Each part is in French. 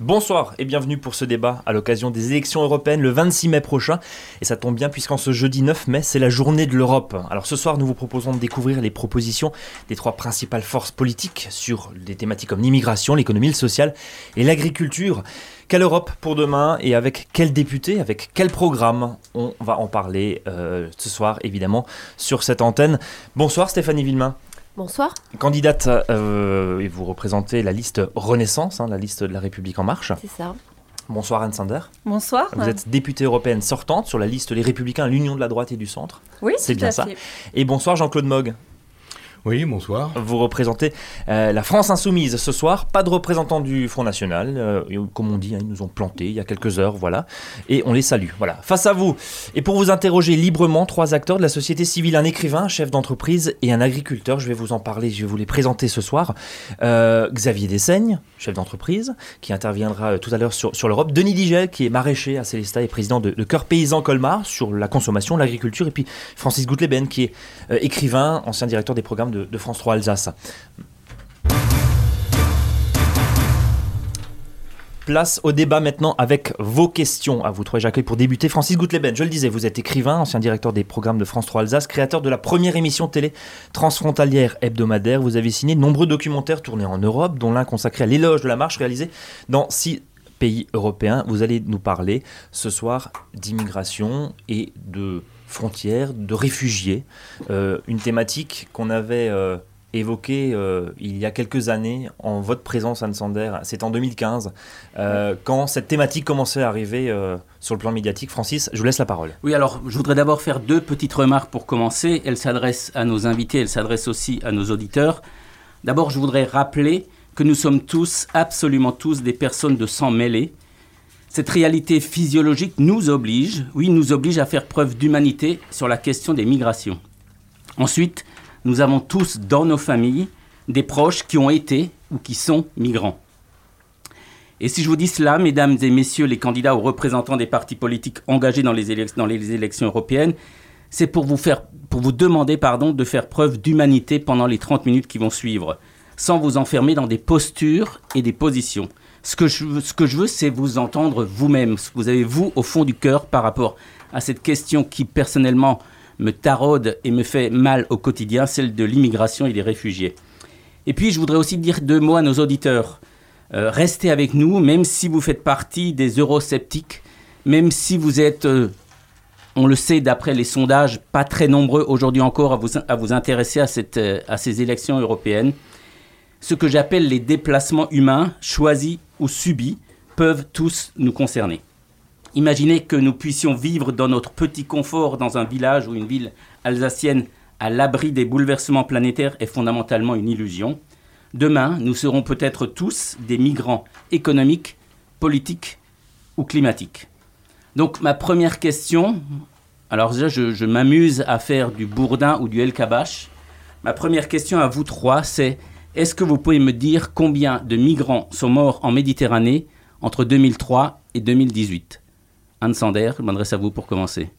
Bonsoir et bienvenue pour ce débat à l'occasion des élections européennes le 26 mai prochain. Et ça tombe bien puisqu'en ce jeudi 9 mai, c'est la journée de l'Europe. Alors ce soir, nous vous proposons de découvrir les propositions des trois principales forces politiques sur des thématiques comme l'immigration, l'économie, le social et l'agriculture. Quelle Europe pour demain et avec quel député, avec quel programme On va en parler euh, ce soir évidemment sur cette antenne. Bonsoir Stéphanie Villemain. Bonsoir. Candidate, euh, et vous représentez la liste Renaissance, hein, la liste de la République en marche. C'est ça. Bonsoir Anne Sander. Bonsoir. Vous êtes députée européenne sortante sur la liste Les Républicains, l'Union de la droite et du centre. Oui, c'est bien ça. Et bonsoir Jean-Claude Mogg. Oui, bonsoir. Vous représentez euh, la France insoumise ce soir. Pas de représentant du Front National. Euh, comme on dit, hein, ils nous ont plantés il y a quelques heures, voilà. Et on les salue. Voilà. Face à vous, et pour vous interroger librement, trois acteurs de la société civile, un écrivain, un chef d'entreprise et un agriculteur. Je vais vous en parler, je vais vous les présenter ce soir. Euh, Xavier Dessaigne, chef d'entreprise, qui interviendra tout à l'heure sur, l'Europe. Denis Digel, qui est maraîcher à Célestat et président de, de Cœur Paysan Colmar sur la consommation, l'agriculture. Et puis Francis Goutleben, qui est écrivain, ancien directeur des programmes de, France 3 Alsace. Place au débat maintenant avec vos questions à vous trois. J'accueille pour débuter Francis Goutleben. Je le disais, vous êtes écrivain, ancien directeur des programmes de France 3 Alsace, créateur de la première émission télé transfrontalière hebdomadaire. Vous avez signé nombreux documentaires tournés en Europe, dont l'un consacré à l'éloge de la marche réalisé dans six pays européens. Vous allez nous parler ce soir d'immigration et de frontières, de réfugiés, euh, une thématique qu'on avait euh, évoquée euh, il y a quelques années en votre présence, Anne Sander, c'est en 2015, quand cette thématique commençait à arriver sur le plan médiatique. Francis, je vous laisse la parole. Oui, alors je voudrais d'abord faire deux petites remarques pour commencer. Elles s'adressent à nos invités, elles s'adressent aussi à nos auditeurs. D'abord, je voudrais rappeler que nous sommes tous, absolument tous, des personnes de sang mêlé cette réalité physiologique nous oblige, oui, nous oblige à faire preuve d'humanité sur la question des migrations. Ensuite, nous avons tous dans nos familles des proches qui ont été ou qui sont migrants. Et si je vous dis cela, mesdames et messieurs les candidats ou représentants des partis politiques engagés dans les, élections européennes, c'est pour vous, vous demander de faire preuve d'humanité pendant les 30 minutes qui vont suivre, sans vous enfermer dans des postures et des positions. Ce que je, ce que je veux, c'est vous entendre vous-même, ce que vous avez vous au fond du cœur par rapport à cette question qui personnellement me taraude et me fait mal au quotidien, celle de l'immigration et des réfugiés. Et puis je voudrais aussi dire deux mots à nos auditeurs. Euh, restez avec nous, même si vous faites partie des eurosceptiques, même si vous êtes, euh, on le sait d'après les sondages, pas très nombreux aujourd'hui encore à vous, à vous intéresser à, cette, euh, à ces élections européennes. Ce que j'appelle les déplacements humains, choisis ou subis peuvent tous nous concerner. Imaginez que nous puissions vivre dans notre petit confort dans un village ou une ville alsacienne à l'abri des bouleversements planétaires est fondamentalement une illusion. Demain, nous serons peut-être tous des migrants économiques, politiques ou climatiques. Donc ma première question, alors déjà je, m'amuse à faire du bourdin ou du El Kabash. Ma première question à vous trois, c'est est-ce que vous pouvez me dire combien de migrants sont morts en Méditerranée entre 2003 et 2018 Anne Sander, je m'adresse à vous pour commencer.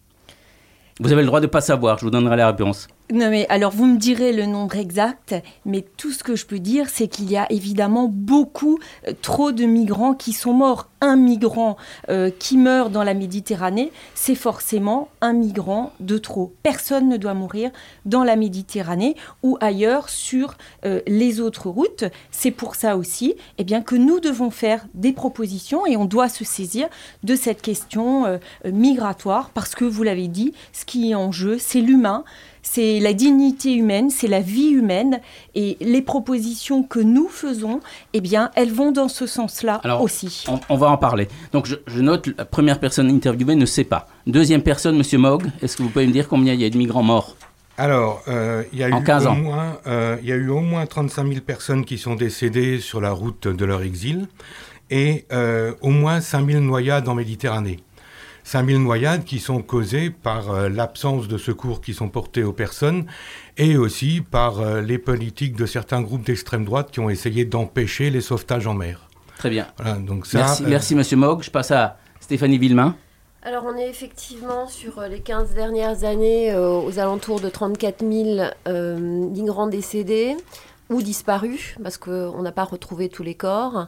Vous avez le droit de ne pas savoir, je vous donnerai la réponse. Non mais alors vous me direz le nombre exact, mais tout ce que je peux dire c'est qu'il y a évidemment beaucoup euh, trop de migrants qui sont morts. Un migrant euh, qui meurt dans la Méditerranée, c'est forcément un migrant de trop. Personne ne doit mourir dans la Méditerranée ou ailleurs sur euh, les autres routes. C'est pour ça aussi eh bien, que nous devons faire des propositions et on doit se saisir de cette question migratoire parce que vous l'avez dit, ce qui est en jeu, c'est l'humain c'est la dignité humaine, c'est la vie humaine. Et les propositions que nous faisons, eh bien, elles vont dans ce sens-là aussi. On, on, va en parler. Donc, je, note, la première personne interviewée ne sait pas. Deuxième personne, Monsieur Mogg, est-ce que vous pouvez me dire combien il y a de migrants morts? Alors, euh, il, y a eu au moins, euh, il y a eu au moins 35 000 personnes qui sont décédées sur la route de leur exil et euh, au moins 5 000 noyades en Méditerranée. 5000 noyades qui sont causées par euh, l'absence de secours qui sont portés aux personnes et aussi par euh, les politiques de certains groupes d'extrême droite qui ont essayé d'empêcher les sauvetages en mer. Très bien. donc merci, euh, merci Monsieur Mogg. Je passe à Stéphanie Villemain. Alors on est effectivement sur les 15 dernières années aux alentours de 34 000 migrants décédés. Ou disparus, parce qu'on n'a pas retrouvé tous les corps.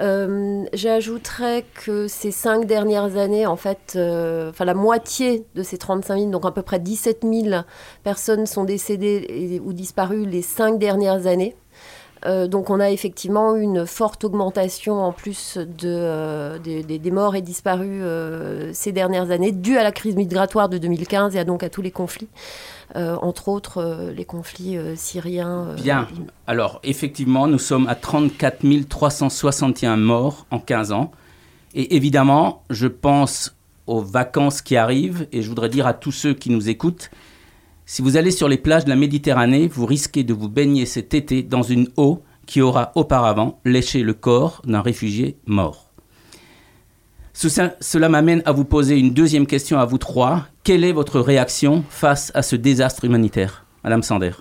Euh, j'ajouterais que ces cinq dernières années, en fait, euh, la moitié de ces 35 000, donc à peu près 17 000 personnes sont décédées ou disparues les cinq dernières années. Euh, donc on a effectivement une forte augmentation en plus de, des, morts et disparus ces dernières années, due à la crise migratoire de 2015 et donc à tous les conflits. Euh, entre autres euh, les conflits euh, syriens. Bien, alors effectivement, nous sommes à 34 361 morts en 15 ans. Et évidemment, je pense aux vacances qui arrivent, et je voudrais dire à tous ceux qui nous écoutent, si vous allez sur les plages de la Méditerranée, vous risquez de vous baigner cet été dans une eau qui aura auparavant léché le corps d'un réfugié mort. Cela m'amène à vous poser une deuxième question à vous trois. Quelle est votre réaction face à ce désastre humanitaire? Madame Sander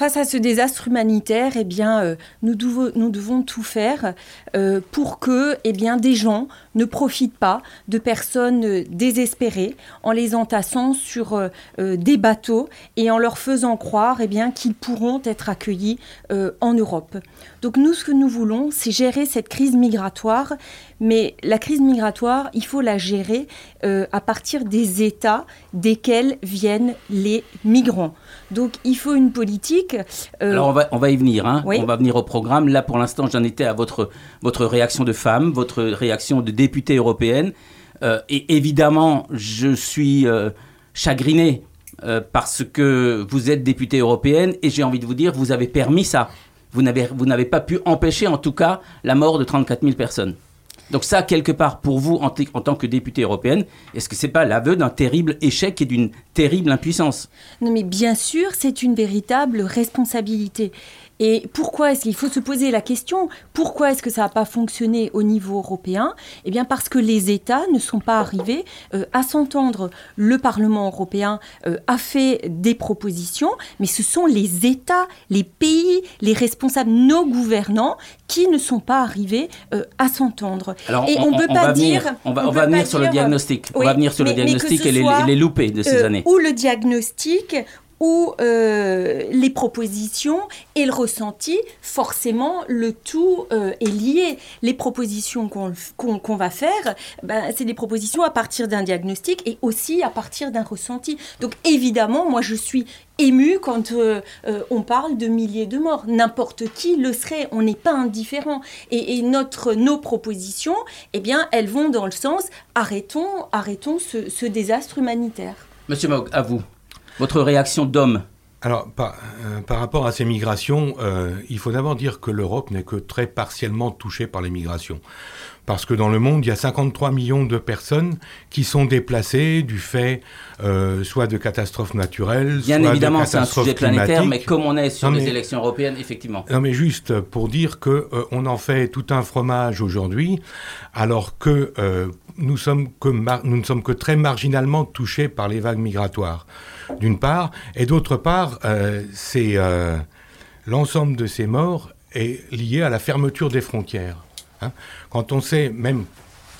Face à ce désastre humanitaire, eh euh, nous, devons, tout faire euh, pour que eh des gens ne profitent pas de personnes euh, désespérées en les entassant sur des bateaux et en leur faisant croire eh qu'ils pourront être accueillis en Europe. Donc nous, ce que nous voulons, c'est gérer cette crise migratoire, mais la crise migratoire, il faut la gérer à partir des États desquels viennent les migrants. Donc il faut une politique. Euh, Alors on va, on va y venir, hein. on va venir au programme. Là pour l'instant j'en étais à votre, votre réaction de femme, votre réaction de députée européenne. Euh, et évidemment je suis euh, chagriné parce que vous êtes députée européenne et j'ai envie de vous dire, vous avez permis ça. Vous n'avez pas pu empêcher en tout cas la mort de 34 000 personnes. Donc ça, quelque part, pour vous, en, tant que députée européenne, est-ce que ce n'est pas l'aveu d'un terrible échec et d'une terrible impuissance? Non, mais bien sûr, c'est une véritable responsabilité. Et pourquoi est-ce qu'il faut se poser la question Pourquoi est-ce que ça n'a pas fonctionné au niveau européen? Eh bien parce que les États ne sont pas arrivés euh, à s'entendre. Le Parlement européen euh, a fait des propositions, mais ce sont les États, les pays, les responsables, nos gouvernants qui ne sont pas arrivés euh, à s'entendre. et on, ne peut pas dire. on va, venir sur le diagnostic. on va venir sur le diagnostic et les, les, loupés de ces années. Ou le diagnostic, où euh, les propositions et le ressenti, forcément, le tout euh, est lié. Les propositions qu'on va faire, ben, c'est des propositions à partir d'un diagnostic et aussi à partir d'un ressenti. Donc évidemment, moi je suis émue quand euh, on parle de milliers de morts. N'importe qui le serait, on n'est pas indifférent. Et, notre, nos propositions, eh bien, elles vont dans le sens arrêtons, arrêtons ce, ce désastre humanitaire. Monsieur Maug, à vous. Votre réaction d'homme alors, par, euh, par, rapport à ces migrations, euh, il faut d'abord dire que l'Europe n'est que très partiellement touchée par les migrations. Parce que dans le monde, il y a 53 millions de personnes qui sont déplacées du fait euh, soit de catastrophes naturelles, Bien soit évidemment, c'est un sujet planétaire, mais comme on est sur les élections européennes, effectivement. Non, mais juste pour dire que on en fait tout un fromage aujourd'hui, alors que nous, sommes que nous ne sommes que très marginalement touchés par les vagues migratoires d'une part, et d'autre part, euh, euh, l'ensemble de ces morts est lié à la fermeture des frontières. Hein. Quand on sait même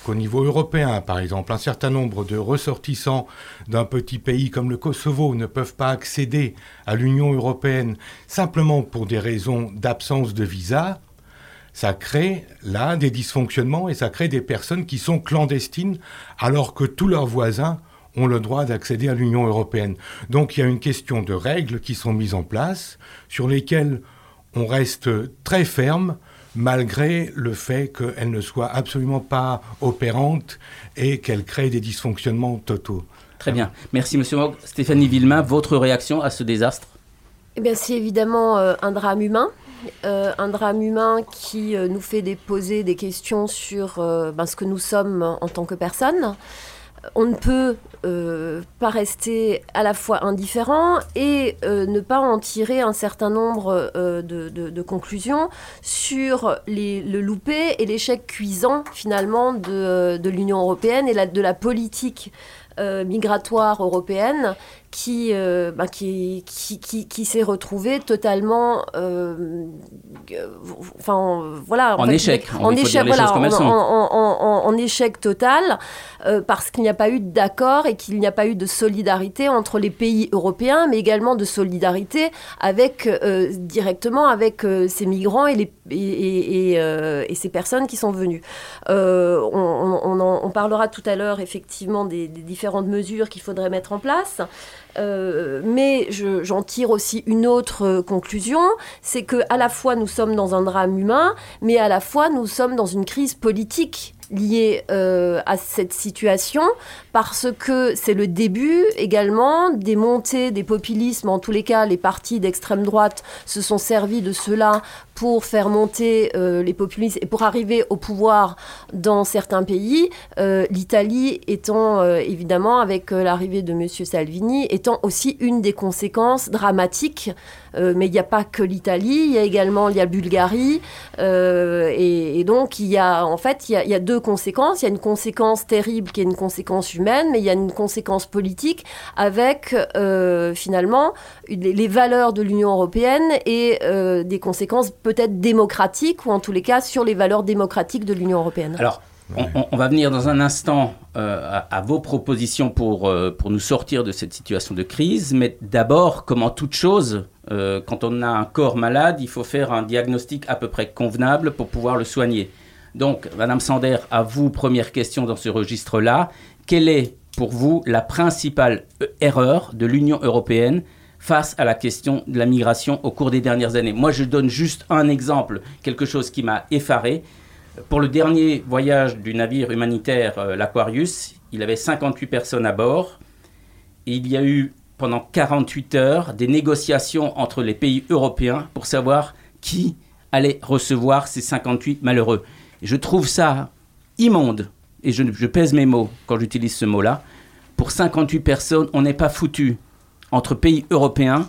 qu'au niveau européen, par exemple, un certain nombre de ressortissants d'un petit pays comme le Kosovo ne peuvent pas accéder à l'Union européenne simplement pour des raisons d'absence de visa, ça crée là des dysfonctionnements et ça crée des personnes qui sont clandestines alors que tous leurs voisins ont le droit d'accéder à l'Union européenne. Donc il y a une question de règles qui sont mises en place, sur lesquelles on reste très ferme, malgré le fait qu'elles ne soient absolument pas opérantes et qu'elles créent des dysfonctionnements totaux. Très bien. Merci, Monsieur Mogg. Stéphanie Villemain, votre réaction à ce désastre? Eh bien, c'est évidemment euh, un drame humain. Euh, un drame humain qui euh, nous fait poser des questions sur ben, ce que nous sommes en tant que personnes on ne peut euh, pas rester à la fois indifférent et euh, ne pas en tirer un certain nombre euh, de, conclusions sur le loupé et l'échec cuisant finalement de, l'Union européenne et de la politique migratoire européenne qui, euh, bah, qui, qui, qui, qui s'est retrouvé totalement, euh, enfin voilà, en, échec, en échec, voilà, en, en, échec total, euh, parce qu'il n'y a pas eu d'accord et qu'il n'y a pas eu de solidarité entre les pays européens, mais également de solidarité avec directement avec ces migrants et les et, et, et, ces personnes qui sont venues. On, on, parlera tout à l'heure effectivement des, des différentes mesures qu'il faudrait mettre en place. Euh, mais j'en tire aussi une autre euh, conclusion, c'est que à la fois nous sommes dans un drame humain, mais à la fois nous sommes dans une crise politique liée euh, à cette situation parce que c'est le début également des montées des populismes. En tous les cas, les partis d'extrême droite se sont servis de cela pour faire monter euh, les populistes et pour arriver au pouvoir dans certains pays. Euh, L'Italie étant euh, évidemment, avec l'arrivée de M. Salvini, étant aussi une des conséquences dramatiques. mais il n'y a pas que l'Italie, il y a également la Bulgarie. Et, donc, il y a en fait, il y a, il y a deux conséquences. Il y a une conséquence terrible qui est une conséquence humaine, mais il y a une conséquence politique avec finalement les, valeurs de l'Union européenne et des conséquences peut-être démocratique, ou en tous les cas sur les valeurs démocratiques de l'Union européenne. Alors, on, va venir dans un instant euh, à, vos propositions pour, euh, pour nous sortir de cette situation de crise, mais d'abord, comme en toute chose, euh, quand on a un corps malade, il faut faire un diagnostic à peu près convenable pour pouvoir le soigner. Donc, Madame Sander, à vous, première question dans ce registre-là. Quelle est pour vous la principale erreur de l'Union européenne face à la question de la migration au cours des dernières années. Moi, je donne juste un exemple, quelque chose qui m'a effaré. Pour le dernier voyage du navire humanitaire, euh, l'Aquarius, il avait 58 personnes à bord. Et il y a eu pendant 48 heures des négociations entre les pays européens pour savoir qui allait recevoir ces 58 malheureux. Et je trouve ça immonde, et je, je pèse mes mots quand j'utilise ce mot-là. Pour 58 personnes, on n'est pas foutu entre pays européens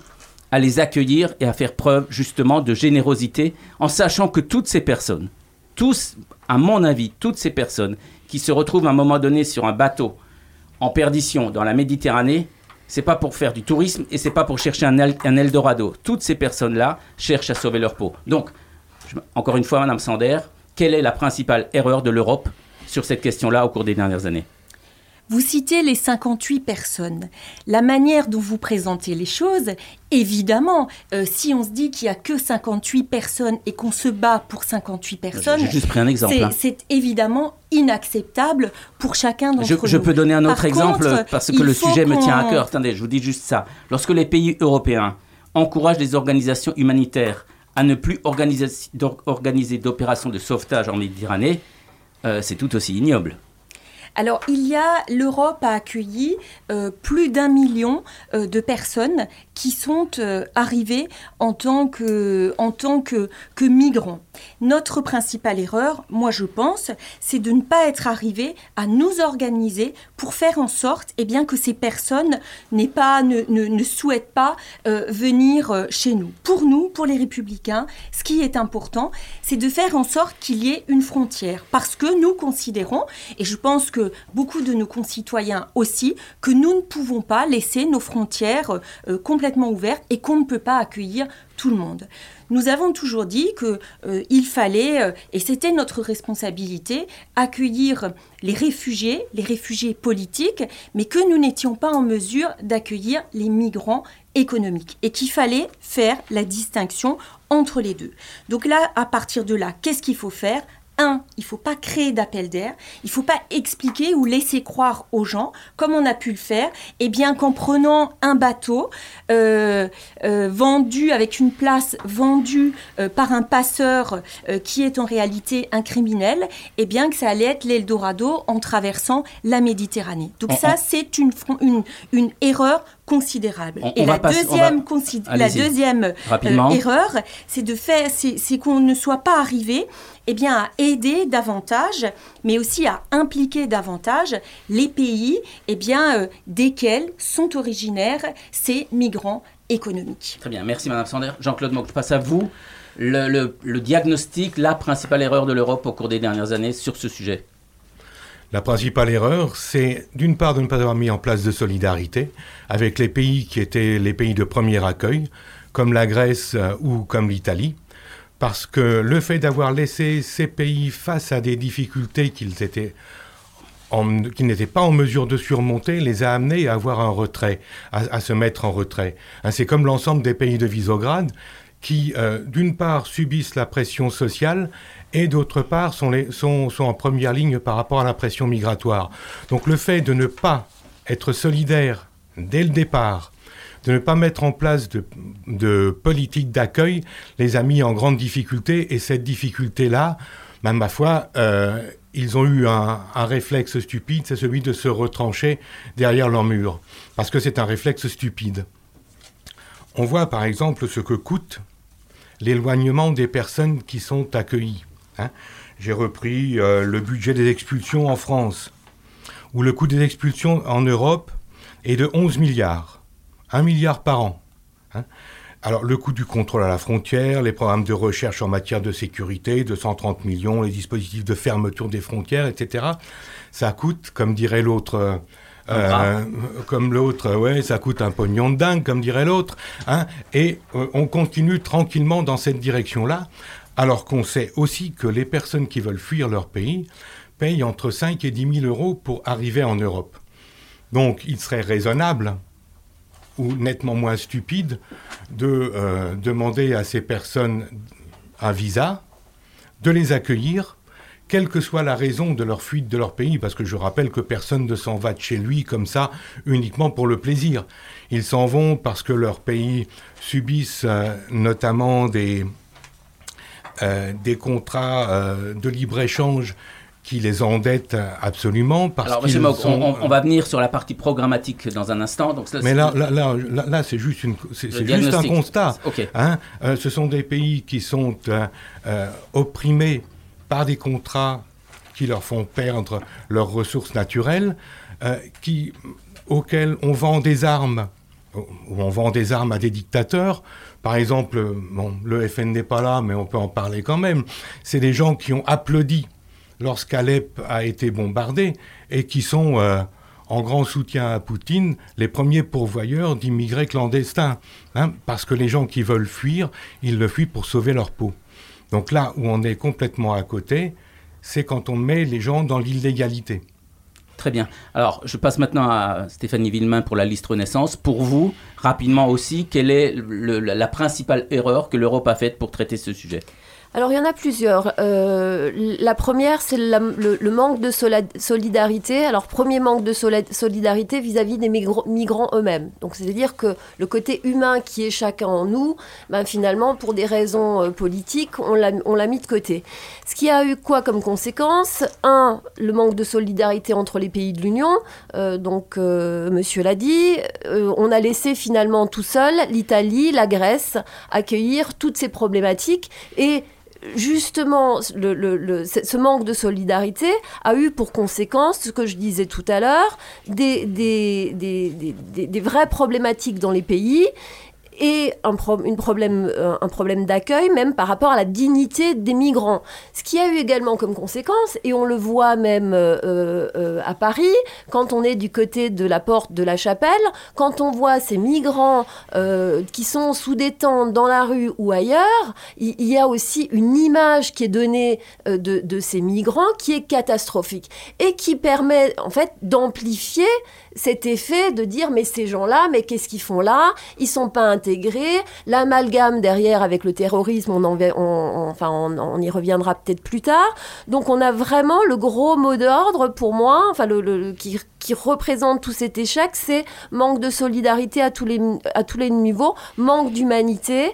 à les accueillir et à faire preuve justement de générosité en sachant que toutes ces personnes, tous, à mon avis, toutes ces personnes qui se retrouvent à un moment donné sur un bateau en perdition dans la Méditerranée, c'est pas pour faire du tourisme et c'est pas pour chercher un, Eldorado. Toutes ces personnes-là cherchent à sauver leur peau. Donc, encore une fois, Madame Sander, quelle est la principale erreur de l'Europe sur cette question-là au cours des dernières années? Vous citez les 58 personnes. La manière dont vous présentez les choses, évidemment, euh, si on se dit qu'il n'y a que 58 personnes et qu'on se bat pour 58 personnes, J'ai juste pris un exemple. C'est hein. évidemment inacceptable pour chacun d'entre nous. Je peux donner un autre exemple parce que le sujet me tient à cœur. Attendez, je vous dis juste ça. Lorsque les pays européens encouragent les organisations humanitaires à ne plus organiser d'opérations de sauvetage en Méditerranée, euh, c'est tout aussi ignoble. Alors, il y a, l'Europe a accueilli euh, plus d'un million euh, de personnes qui sont euh, arrivés en tant que, en tant que, que migrants. Notre principale erreur, moi je pense, c'est de ne pas être arrivé à nous organiser pour faire en sorte eh que ces personnes pas, ne, souhaitent pas euh, venir euh, chez nous. Pour nous, pour les républicains, ce qui est important, c'est de faire en sorte qu'il y ait une frontière. Parce que nous considérons, et je pense que beaucoup de nos concitoyens aussi, que nous ne pouvons pas laisser nos frontières complètement complètement ouverte et qu'on ne peut pas accueillir tout le monde. Nous avons toujours dit qu'il euh, fallait, euh, et c'était notre responsabilité, accueillir les réfugiés, les réfugiés politiques, mais que nous n'étions pas en mesure d'accueillir les migrants économiques et qu'il fallait faire la distinction entre les deux. Donc là, à partir de là, qu'est-ce qu'il faut faire? Un, il ne faut pas créer d'appel d'air, il ne faut pas expliquer ou laisser croire aux gens, comme on a pu le faire, et eh bien qu'en prenant un bateau euh, euh, vendu avec une place vendue euh, par un passeur qui est en réalité un criminel, et eh bien que ça allait être l'Eldorado en traversant la Méditerranée. Donc ça, c'est une, une, une erreur considérable. et la, deuxième la deuxième erreur, c'est de faire, c'est qu'on ne soit pas arrivé eh bien, à aider davantage, mais aussi à impliquer davantage les pays eh bien, euh, desquels sont originaires ces migrants économiques. Très bien, merci Madame Sander. Jean-Claude Moc, je passe à vous. Le, le diagnostic, la principale erreur de l'Europe au cours des dernières années sur ce sujet? La principale erreur, c'est d'une part de ne pas avoir mis en place de solidarité avec les pays qui étaient les pays de premier accueil, comme la Grèce euh, ou comme l'Italie, parce que le fait d'avoir laissé ces pays face à des difficultés qu'ils étaient qu'ils n'étaient pas en mesure de surmonter, les a amenés à avoir un retrait, à, se mettre en retrait. Hein, c'est comme l'ensemble des pays de Visegrad qui, euh, d'une part, subissent la pression sociale et d'autre part sont, sont, en première ligne par rapport à la pression migratoire. Donc le fait de ne pas être solidaire dès le départ, de ne pas mettre en place de, politique d'accueil, les a mis en grande difficulté et cette difficulté-là, même ma foi, euh, ils ont eu un, un réflexe stupide, c'est celui de se retrancher derrière leur mur, parce que c'est un réflexe stupide. On voit par exemple ce que coûte l'éloignement des personnes qui sont accueillies. Hein. J'ai repris euh, le budget des expulsions en France, où le coût des expulsions en Europe est de 11 milliards, 1 milliard par an. Hein. Alors le coût du contrôle à la frontière, les programmes de recherche en matière de sécurité, 230 millions, les dispositifs de fermeture des frontières, etc. Ça coûte, comme dirait l'autre, euh, comme l'autre, ouais, ça coûte un pognon de dingue, comme dirait l'autre. Hein, et euh, on continue tranquillement dans cette direction-là, alors qu'on sait aussi que les personnes qui veulent fuir leur pays payent entre 5 et 10 000 euros pour arriver en Europe. Donc il serait raisonnable ou nettement moins stupide de euh, demander à ces personnes un visa, de les accueillir, quelle que soit la raison de leur fuite de leur pays, parce que je rappelle que personne ne s'en va de chez lui comme ça uniquement pour le plaisir. Ils s'en vont parce que leur pays subissent euh, notamment des, euh, contrats de libre-échange qui les endettent absolument. Parce Alors, Mock, on, va venir sur la partie programmatique dans un instant. Donc Mais là, là, là, là, c'est juste, une, c'est, juste un constat. Hein euh, ce sont des pays qui sont opprimés par des contrats qui leur font perdre leurs ressources naturelles, qui, auxquels on vend des armes, ou on vend des armes à des dictateurs par exemple, bon, le FN n'est pas là, mais on peut en parler quand même. C'est des gens qui ont applaudi lorsqu'Alep a été bombardé et qui sont, euh, en grand soutien à Poutine, les premiers pourvoyeurs d'immigrés clandestins. Hein, parce que les gens qui veulent fuir, ils le fuient pour sauver leur peau. Donc là où on est complètement à côté, c'est quand on met les gens dans l'illégalité. Très bien. Alors, je passe maintenant à Stéphanie Villemain pour la liste Renaissance. Pour vous, rapidement aussi, quelle est la principale erreur que l'Europe a faite pour traiter ce sujet? Alors il y en a plusieurs. Euh, la première, c'est le, manque de solidarité. Alors premier manque de solidarité vis-à-vis des migrants eux-mêmes. Donc c'est-à-dire que le côté humain qui est chacun en nous, ben, finalement pour des raisons euh, politiques, on l'a mis de côté. Ce qui a eu quoi comme conséquence? Un, le manque de solidarité entre les pays de l'Union. Euh, donc Monsieur l'a dit, on a laissé finalement tout seul l'Italie, la Grèce accueillir toutes ces problématiques et justement, ce manque de solidarité a eu pour conséquence, ce que je disais tout à l'heure, des, vraies problématiques dans les pays et un, problème, euh, un problème d'accueil, même par rapport à la dignité des migrants. Ce qui a eu également comme conséquence, et on le voit même euh, euh, à Paris, quand on est du côté de la porte de la chapelle, quand on voit ces migrants qui sont sous des tentes dans la rue ou ailleurs, il, y a aussi une image qui est donnée de, de ces migrants qui est catastrophique et qui permet en fait d'amplifier cet effet de dire mais ces gens-là, mais qu'est-ce qu'ils font là? Ils sont pas intégrés. L'amalgame derrière avec le terrorisme, on, enfin, on, y reviendra peut-être plus tard. Donc on a vraiment le gros mot d'ordre pour moi, enfin le, qui, représente tout cet échec, c'est manque de solidarité à tous les, à tous les niveaux, manque d'humanité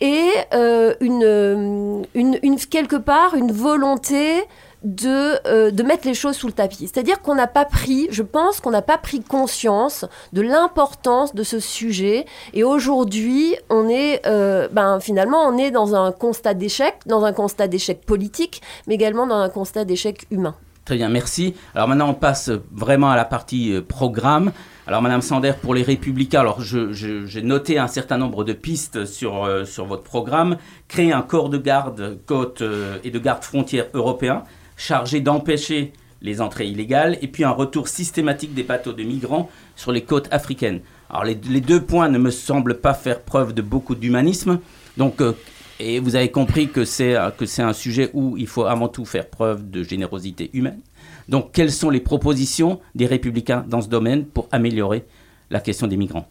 et euh, une, une, quelque part une volonté de, euh, de mettre les choses sous le tapis. C'est-à-dire qu'on n'a pas pris, je pense qu'on n'a pas pris conscience de l'importance de ce sujet. Et aujourd'hui, on est, euh, ben, finalement, on est dans un constat d'échec, dans un constat d'échec politique, mais également dans un constat d'échec humain. Très bien, merci. Alors maintenant, on passe vraiment à la partie euh, programme. Alors, Madame Sander, pour les Républicains, alors j'ai noté un certain nombre de pistes sur, sur votre programme. Créer un corps de garde côte et de garde frontière européen chargé d'empêcher les entrées illégales, et puis un retour systématique des bateaux de migrants sur les côtes africaines. Alors les, deux points ne me semblent pas faire preuve de beaucoup d'humanisme, donc euh, et vous avez compris c'est que c'est un sujet où il faut avant tout faire preuve de générosité humaine. Donc quelles sont les propositions des républicains dans ce domaine pour améliorer la question des migrants?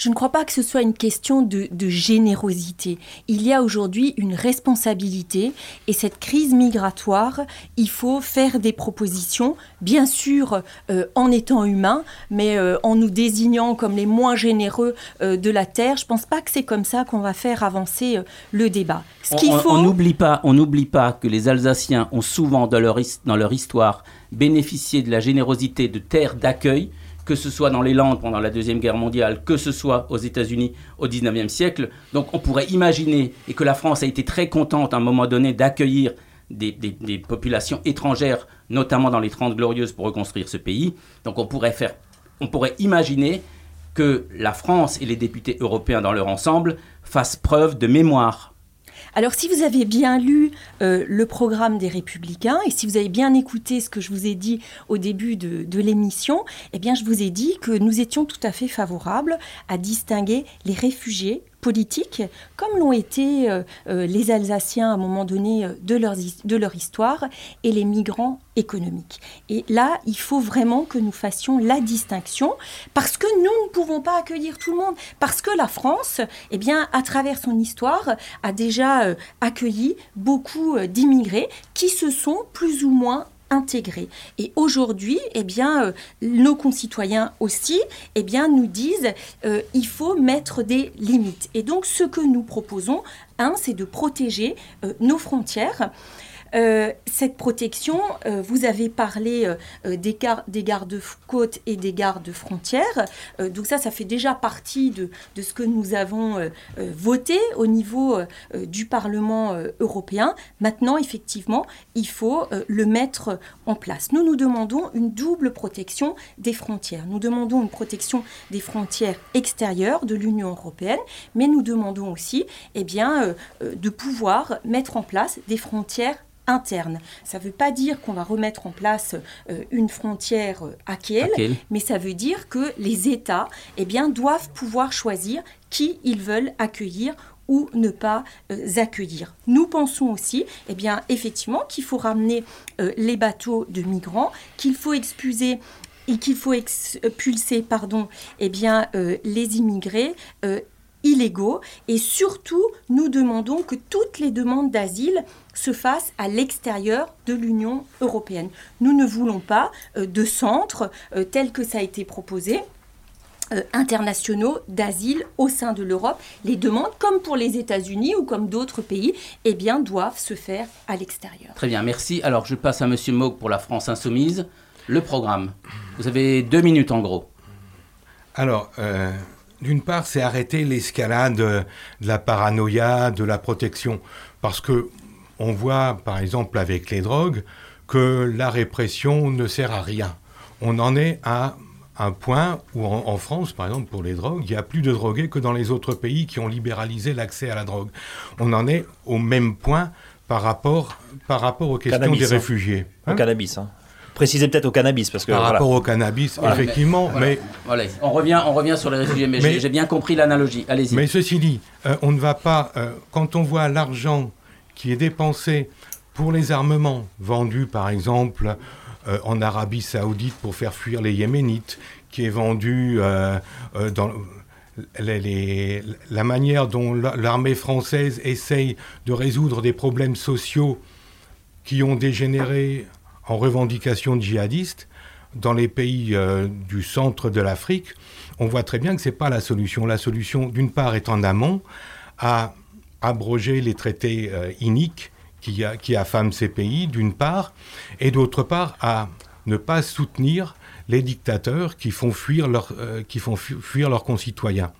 Je ne crois pas que ce soit une question de, générosité. Il y a aujourd'hui une responsabilité et cette crise migratoire, il faut faire des propositions, bien sûr euh, en étant humain, mais euh, en nous désignant comme les moins généreux euh, de la Terre. Je ne pense pas que c'est comme ça qu'on va faire avancer le débat. Ce on faut... n'oublie pas, on n'oublie pas que les Alsaciens ont souvent dans leur, dans leur histoire bénéficié de la générosité de terres d'accueil que ce soit dans les Landes pendant la Deuxième Guerre mondiale, que ce soit aux États-Unis au XIXe siècle. Donc on pourrait imaginer, et que la France a été très contente à un moment donné d'accueillir des, populations étrangères, notamment dans les Trente Glorieuses, pour reconstruire ce pays. Donc on pourrait, faire, on pourrait imaginer que la France et les députés européens dans leur ensemble fassent preuve de mémoire alors si vous avez bien lu euh, le programme des Républicains et si vous avez bien écouté ce que je vous ai dit au début de, de l'émission, eh bien je vous ai dit que nous étions tout à fait favorables à distinguer les réfugiés politiques, comme l'ont été euh, euh, les Alsaciens à un moment donné euh, de, leur, histoire, et les migrants économiques. Et là, il faut vraiment que nous fassions la distinction, parce que nous ne pouvons pas accueillir tout le monde, parce que la France, eh à travers son histoire, a déjà accueilli beaucoup d'immigrés qui se sont plus ou moins intégrés. Et aujourd'hui, eh bien, euh, nos concitoyens aussi, eh bien, nous disent euh, il faut mettre des limites. Et donc, ce que nous proposons, un, c'est de protéger euh, nos frontières. Euh, cette protection, euh, vous avez parlé euh, des, des gardes-côtes et des gardes-frontières. donc ça, ça fait déjà partie de, de ce que nous avons voté au niveau du Parlement européen. Maintenant, effectivement, il faut le mettre en place. Nous, nous demandons une double protection des frontières. Nous demandons une protection des frontières extérieures de l'Union européenne, mais nous demandons aussi eh bien, de pouvoir mettre en place des frontières interne. Ça ne veut pas dire qu'on va remettre en place euh, une frontière euh, à Kiel, mais ça veut dire que les États eh bien, doivent pouvoir choisir qui ils veulent accueillir ou ne pas euh, accueillir. Nous pensons aussi, eh bien, effectivement, qu'il faut ramener les bateaux de migrants, qu'il faut expulser et qu'il faut expulser pardon, eh bien, les immigrés illégaux et surtout nous demandons que toutes les demandes d'asile se fassent à l'extérieur de l'Union européenne. Nous ne voulons pas euh, de centres euh, tels que ça a été proposé euh, internationaux d'asile au sein de l'Europe. Les demandes, comme pour les États-Unis ou comme d'autres pays, eh bien, doivent se faire à l'extérieur. Très bien, merci. Alors, je passe à Monsieur Moog pour la France Insoumise. Le programme. Vous avez deux minutes en gros. Alors, d'une part, c'est arrêter l'escalade de la paranoïa, de la protection. Parce que on voit, par exemple, avec les drogues, que la répression ne sert à rien. On en est à un point où, en, France, par exemple, pour les drogues, il y a plus de drogués que dans les autres pays qui ont libéralisé l'accès à la drogue. On en est au même point par rapport, par rapport aux questions des hein. réfugiés. Au cannabis, hein préciser peut-être au cannabis parce que par rapport au cannabis, effectivement, mais, on revient, on revient sur les réfugiés, mais, j'ai bien compris l'analogie. Allez-y. Mais ceci dit, euh, on ne va pas euh, quand on voit l'argent qui est dépensé pour les armements vendus, par exemple, euh, en Arabie Saoudite pour faire fuir les Yéménites, qui est vendu dans la manière dont l'armée française essaye de résoudre des problèmes sociaux qui ont dégénéré en revendication djihadiste dans les pays euh, du centre de l'Afrique, on voit très bien que ce n'est pas la solution. La solution, d'une part, est en amont, à abroger les traités euh, iniques qui, affament ces pays, d'une part, et d'autre part, à ne pas soutenir les dictateurs qui font fuir, euh, qui font fuir leurs concitoyens.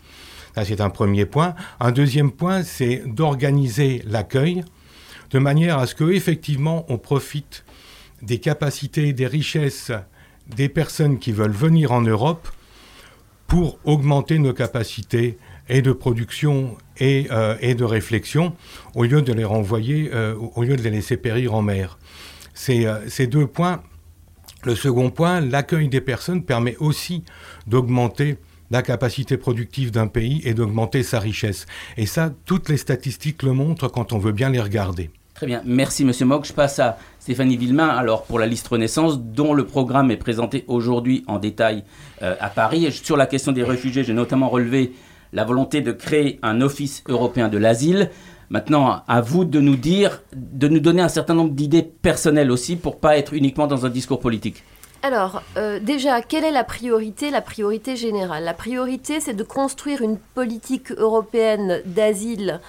Ça, c'est un premier point. Un deuxième point, c'est d'organiser l'accueil de manière à ce que, effectivement, on profite des capacités, des richesses des personnes qui veulent venir en Europe pour augmenter nos capacités et de production et, euh, de réflexion au lieu de les renvoyer, euh, au lieu de les laisser périr en mer. Ces, euh, ces deux points Le second point, l'accueil des personnes permet aussi d'augmenter la capacité productive d'un pays et d'augmenter sa richesse. Et ça, toutes les statistiques le montrent quand on veut bien les regarder. Très bien, merci Monsieur Mock. Je passe à Stéphanie Villemain, alors pour la liste Renaissance, dont le programme est présenté aujourd'hui en détail euh, à Paris. Sur la question des réfugiés, j'ai notamment relevé la volonté de créer un office européen de l'asile. Maintenant, à vous de nous dire, de nous donner un certain nombre d'idées personnelles aussi pour pas être uniquement dans un discours politique. Alors, euh, déjà, quelle est la priorité La priorité générale? La priorité, c'est de construire une politique européenne d'asile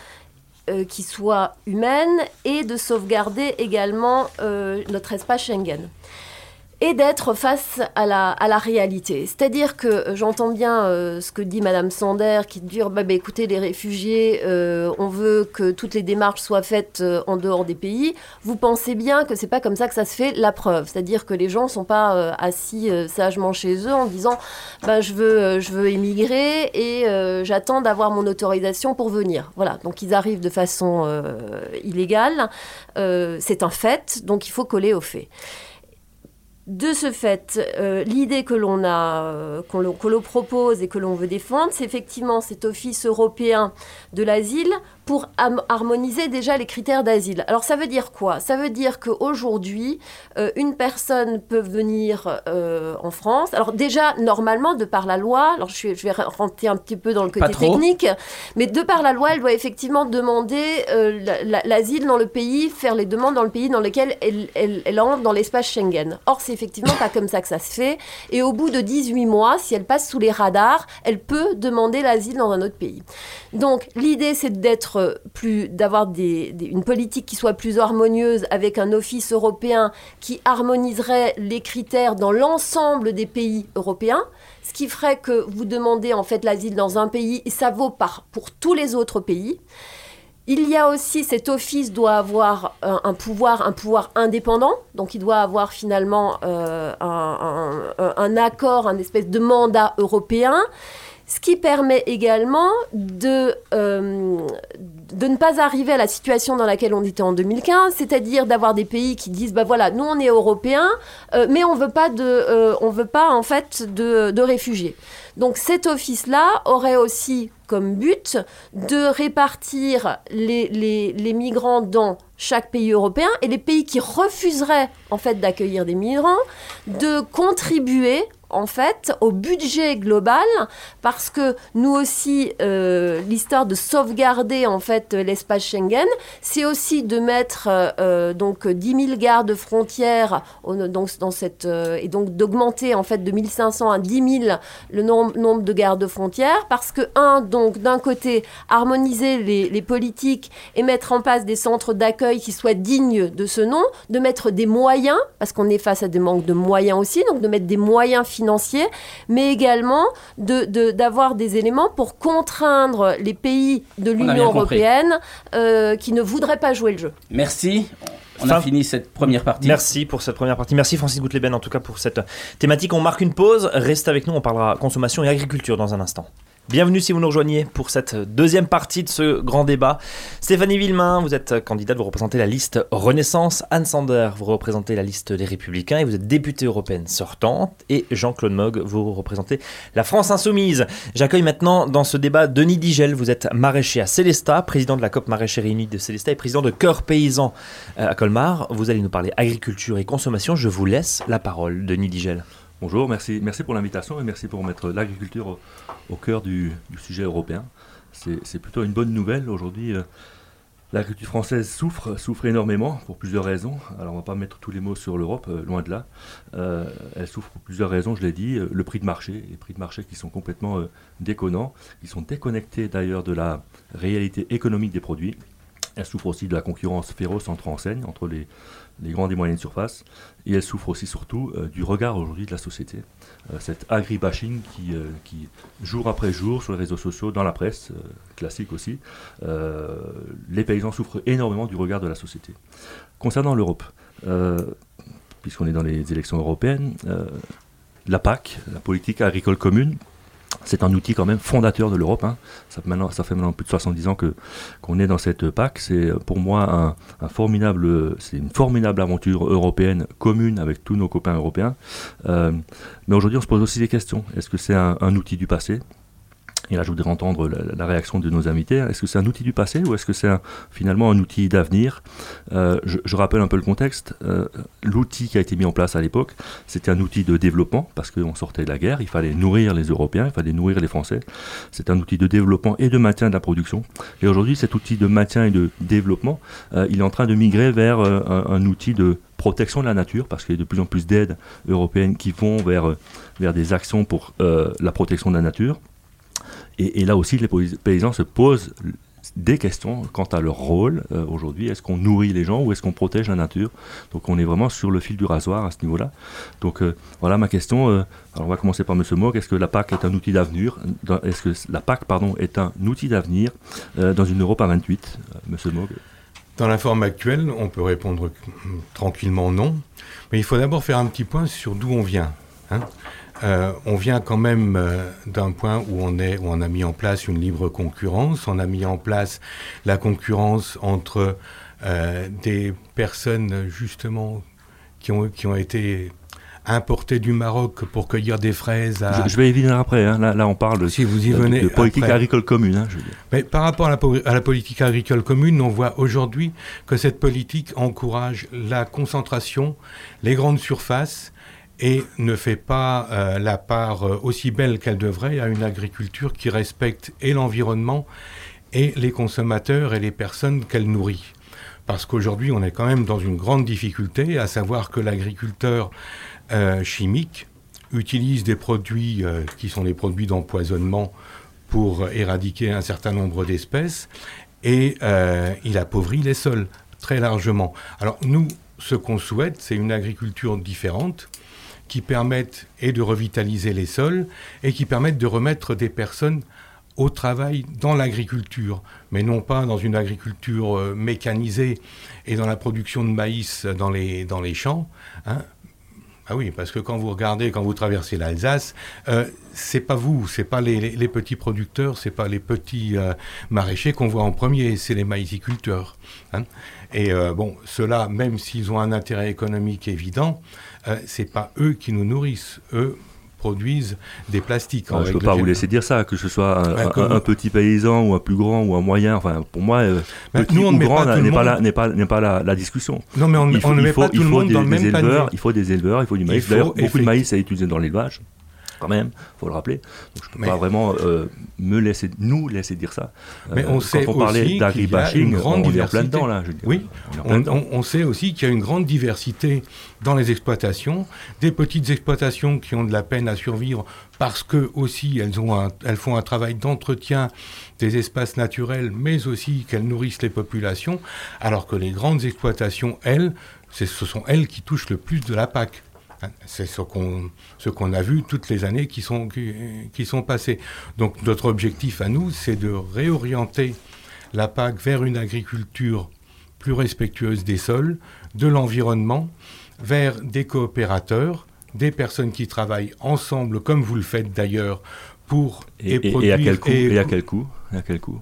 euh, qui soit humaine et de sauvegarder également euh, notre espace Schengen et d'être face à la, réalité. C'est-à-dire que euh, j'entends bien euh, ce que dit Madame Sander, qui dit bah, bah, écoutez, les réfugiés, euh, on veut que toutes les démarches soient faites en dehors des pays. Vous pensez bien que c'est pas comme ça que ça se fait la preuve. C'est-à-dire que les gens sont pas assis sagement chez eux en disant bah, je, veux, je veux émigrer et j'attends d'avoir mon autorisation pour venir. Voilà, donc ils arrivent de façon illégale. c'est un fait, donc il faut coller au fait. De ce fait, euh, l'idée que l'on a, euh, que l'on propose et que l'on veut défendre, c'est effectivement cet office européen de l'asile pour harmoniser déjà les critères d'asile. Alors ça veut dire quoi? Ça veut dire qu'aujourd'hui, euh, une personne peut venir euh, en France. Alors déjà, normalement, de par la loi, alors je, vais rentrer un petit peu dans le côté technique, mais de par la loi, elle doit effectivement demander euh, l'asile dans le pays, faire les demandes dans le pays dans lequel elle, elle, entre dans l'espace Schengen. Or, c'est effectivement pas comme ça que ça se fait. Et au bout de 18 mois, si elle passe sous les radars, elle peut demander l'asile dans un autre pays. Donc l'idée, c'est d'être plus, d'avoir une politique qui soit plus harmonieuse avec un office européen qui harmoniserait les critères dans l'ensemble des pays européens, ce qui ferait que vous demandez en fait l'asile dans un pays et ça vaut par, pour tous les autres pays. Il y a aussi cet office doit avoir un, pouvoir, un pouvoir indépendant, donc il doit avoir finalement euh, un, un, accord, un espèce de mandat européen ce qui permet également de, euh, de ne pas arriver à la situation dans laquelle on était en 2015, c'est-à-dire d'avoir des pays qui disent bah voilà, nous on est européens, euh, mais on veut euh, veut pas en fait de, de réfugiés. Donc cet office-là aurait aussi comme but de répartir les, les, les, migrants dans chaque pays européen et les pays qui refuseraient en fait d'accueillir des migrants de contribuer en fait au budget global parce que nous aussi euh, l'histoire de sauvegarder en fait l'espace Schengen c'est aussi de mettre euh, donc 10 000 gardes frontières donc, dans cette euh, et donc d'augmenter en fait de 1500 à 10 000 le nombre de gardes frontières parce que un donc d'un côté harmoniser les, les politiques et mettre en place des centres d'accueil qui soient dignes de ce nom de mettre des moyens parce qu'on est face à des manques de moyens aussi donc de mettre des moyens financiers financiers, mais également d'avoir de, des éléments pour contraindre les pays de l'Union européenne euh, qui ne voudraient pas jouer le jeu. Merci. On a fini cette première partie. Merci pour cette première partie. Merci Francis Goutleben en tout cas pour cette thématique. On marque une pause. Reste avec nous, on parlera consommation et agriculture dans un instant. Bienvenue si vous nous rejoignez pour cette deuxième partie de ce grand débat. Stéphanie Villemain, vous êtes candidate, vous représentez la liste Renaissance. Anne Sander, vous représentez la liste des Républicains et vous êtes députée européenne sortante. Et Jean-Claude Mogg, vous représentez la France Insoumise. J'accueille maintenant dans ce débat Denis Digel. Vous êtes maraîcher à Célestat, président de la COP Maraîcher Réunie de Célestat et président de Cœur Paysan euh, à Colmar. Vous allez nous parler agriculture et consommation. Je vous laisse la parole, Denis Digel. Bonjour, merci, merci pour l'invitation et merci pour mettre l'agriculture au, cœur du, sujet européen. C'est plutôt une bonne nouvelle. Aujourd'hui, euh, l'agriculture française souffre, souffre énormément pour plusieurs raisons. Alors on ne va pas mettre tous les mots sur l'Europe, euh, loin de là. Euh, elle souffre pour plusieurs raisons, je l'ai dit. Le prix de marché, les prix de marché qui sont complètement déconnants, qui sont déconnectés d'ailleurs de la réalité économique des produits. Elle souffre aussi de la concurrence féroce entre enseignes, entre les, les grandes et moyennes surfaces, et elle souffre aussi surtout euh, du regard aujourd'hui de la société. Euh, cet agribashing euh, qui, jour après jour, sur les réseaux sociaux, dans la presse, classique aussi, les paysans souffrent énormément du regard de la société. Concernant l'Europe, puisqu'on est dans les élections européennes, la PAC, la politique agricole commune, c'est un outil quand même fondateur de l'Europe. Hein. Ça, fait maintenant plus de 70 ans que qu'on est dans cette PAC. C'est pour moi un, formidable, c'est une formidable aventure européenne commune avec tous nos copains européens. Euh, mais aujourd'hui, on se pose aussi des questions. Est-ce que c'est un outil du passé? Et là, je voudrais entendre la, réaction de nos invités. Est-ce que c'est un outil du passé ou est-ce que c'est finalement un outil d'avenir euh, je, rappelle un peu le contexte. Euh, l'outil qui a été mis en place à l'époque, c'était un outil de développement parce qu'on sortait de la guerre. Il fallait nourrir les Européens, il fallait nourrir les Français. C'est un outil de développement et de maintien de la production. Et aujourd'hui, cet outil de maintien et de développement, euh, il est en train de migrer vers un, outil de protection de la nature, parce qu'il y a de plus en plus d'aides européennes qui vont vers, vers des actions pour la protection de la nature. Et, là aussi, les paysans se posent des questions quant à leur rôle euh, aujourd'hui. Est-ce qu'on nourrit les gens ou est-ce qu'on protège la nature? Donc on est vraiment sur le fil du rasoir à ce niveau-là. Donc euh, voilà ma question. Euh, alors on va commencer par M. Mogg. Est-ce que la PAC est un outil d'avenir? Est-ce que la PAC pardon, est un outil d'avenir dans une Europe à 28 M. Mogg dans la forme actuelle, on peut répondre tranquillement non, mais il faut d'abord faire un petit point sur d'où on vient. Hein. Euh, on vient quand même euh, d'un point où on, est, où on a mis en place une libre concurrence, on a mis en place la concurrence entre euh, des personnes justement qui ont, qui ont été importées du Maroc pour cueillir des fraises. Je, vais y venir après. Hein. Là, on parle si vous y venez de, politique agricole commune. Hein, Mais par rapport à la, à la, politique agricole commune, on voit aujourd'hui que cette politique encourage la concentration, les grandes surfaces et ne fait pas euh, la part euh, aussi belle qu'elle devrait à une agriculture qui respecte et l'environnement et les consommateurs et les personnes qu'elle nourrit. Parce qu'aujourd'hui, on est quand même dans une grande difficulté, à savoir que l'agriculteur euh, chimique utilise des produits qui sont des produits d'empoisonnement pour éradiquer un certain nombre d'espèces et il appauvrit les sols très largement. Alors nous, ce qu'on souhaite, c'est une agriculture différente qui permettent et de revitaliser les sols et qui permettent de remettre des personnes au travail dans l'agriculture, mais non pas dans une agriculture euh, mécanisée et dans la production de maïs dans les, dans les champs. Hein. Ah oui, parce que quand vous regardez, quand vous traversez l'Alsace, euh, c'est pas vous, c'est pas les, petits producteurs, c'est pas les petits euh, maraîchers qu'on voit en premier, c'est les maïsiculteurs. Hein. Et euh, bon, ceux-là, même s'ils ont un intérêt économique évident, euh, c'est pas eux qui nous nourrissent. Eux produisent des plastiques. je ne peux pas vous laisser dire ça, que ce soit un, petit paysan ou un plus grand ou un moyen. Enfin, pour moi, euh, petit nous, on ou grand n'est pas, la, n'est pas, n'est pas la, discussion. Non, mais on, il faut, ne met pas tout le monde dans le même éleveurs, Il faut des éleveurs, il faut du maïs. D'ailleurs, beaucoup de maïs est utilisé dans l'élevage quand même, faut le rappeler. Donc je peux pas vraiment euh, me laisser, nous laisser dire ça. Mais on sait quand on parlait d'agribashing, on est en plein dedans là. oui, on, sait aussi qu'il y a une grande diversité dans les exploitations, des petites exploitations qui ont de la peine à survivre parce que aussi elles, ont elles font un travail d'entretien des espaces naturels, mais aussi qu'elles nourrissent les populations, alors que les grandes exploitations, elles, ce sont elles qui touchent le plus de la PAC. C'est ce qu'on ce qu'on a vu toutes les années qui sont, qui, sont passées. Donc notre objectif à nous, c'est de réorienter la PAC vers une agriculture plus respectueuse des sols, de l'environnement, vers des coopérateurs, des personnes qui travaillent ensemble, comme vous le faites d'ailleurs, pour et, produire. Et à quel coût, et à quel coût, et à quel coût?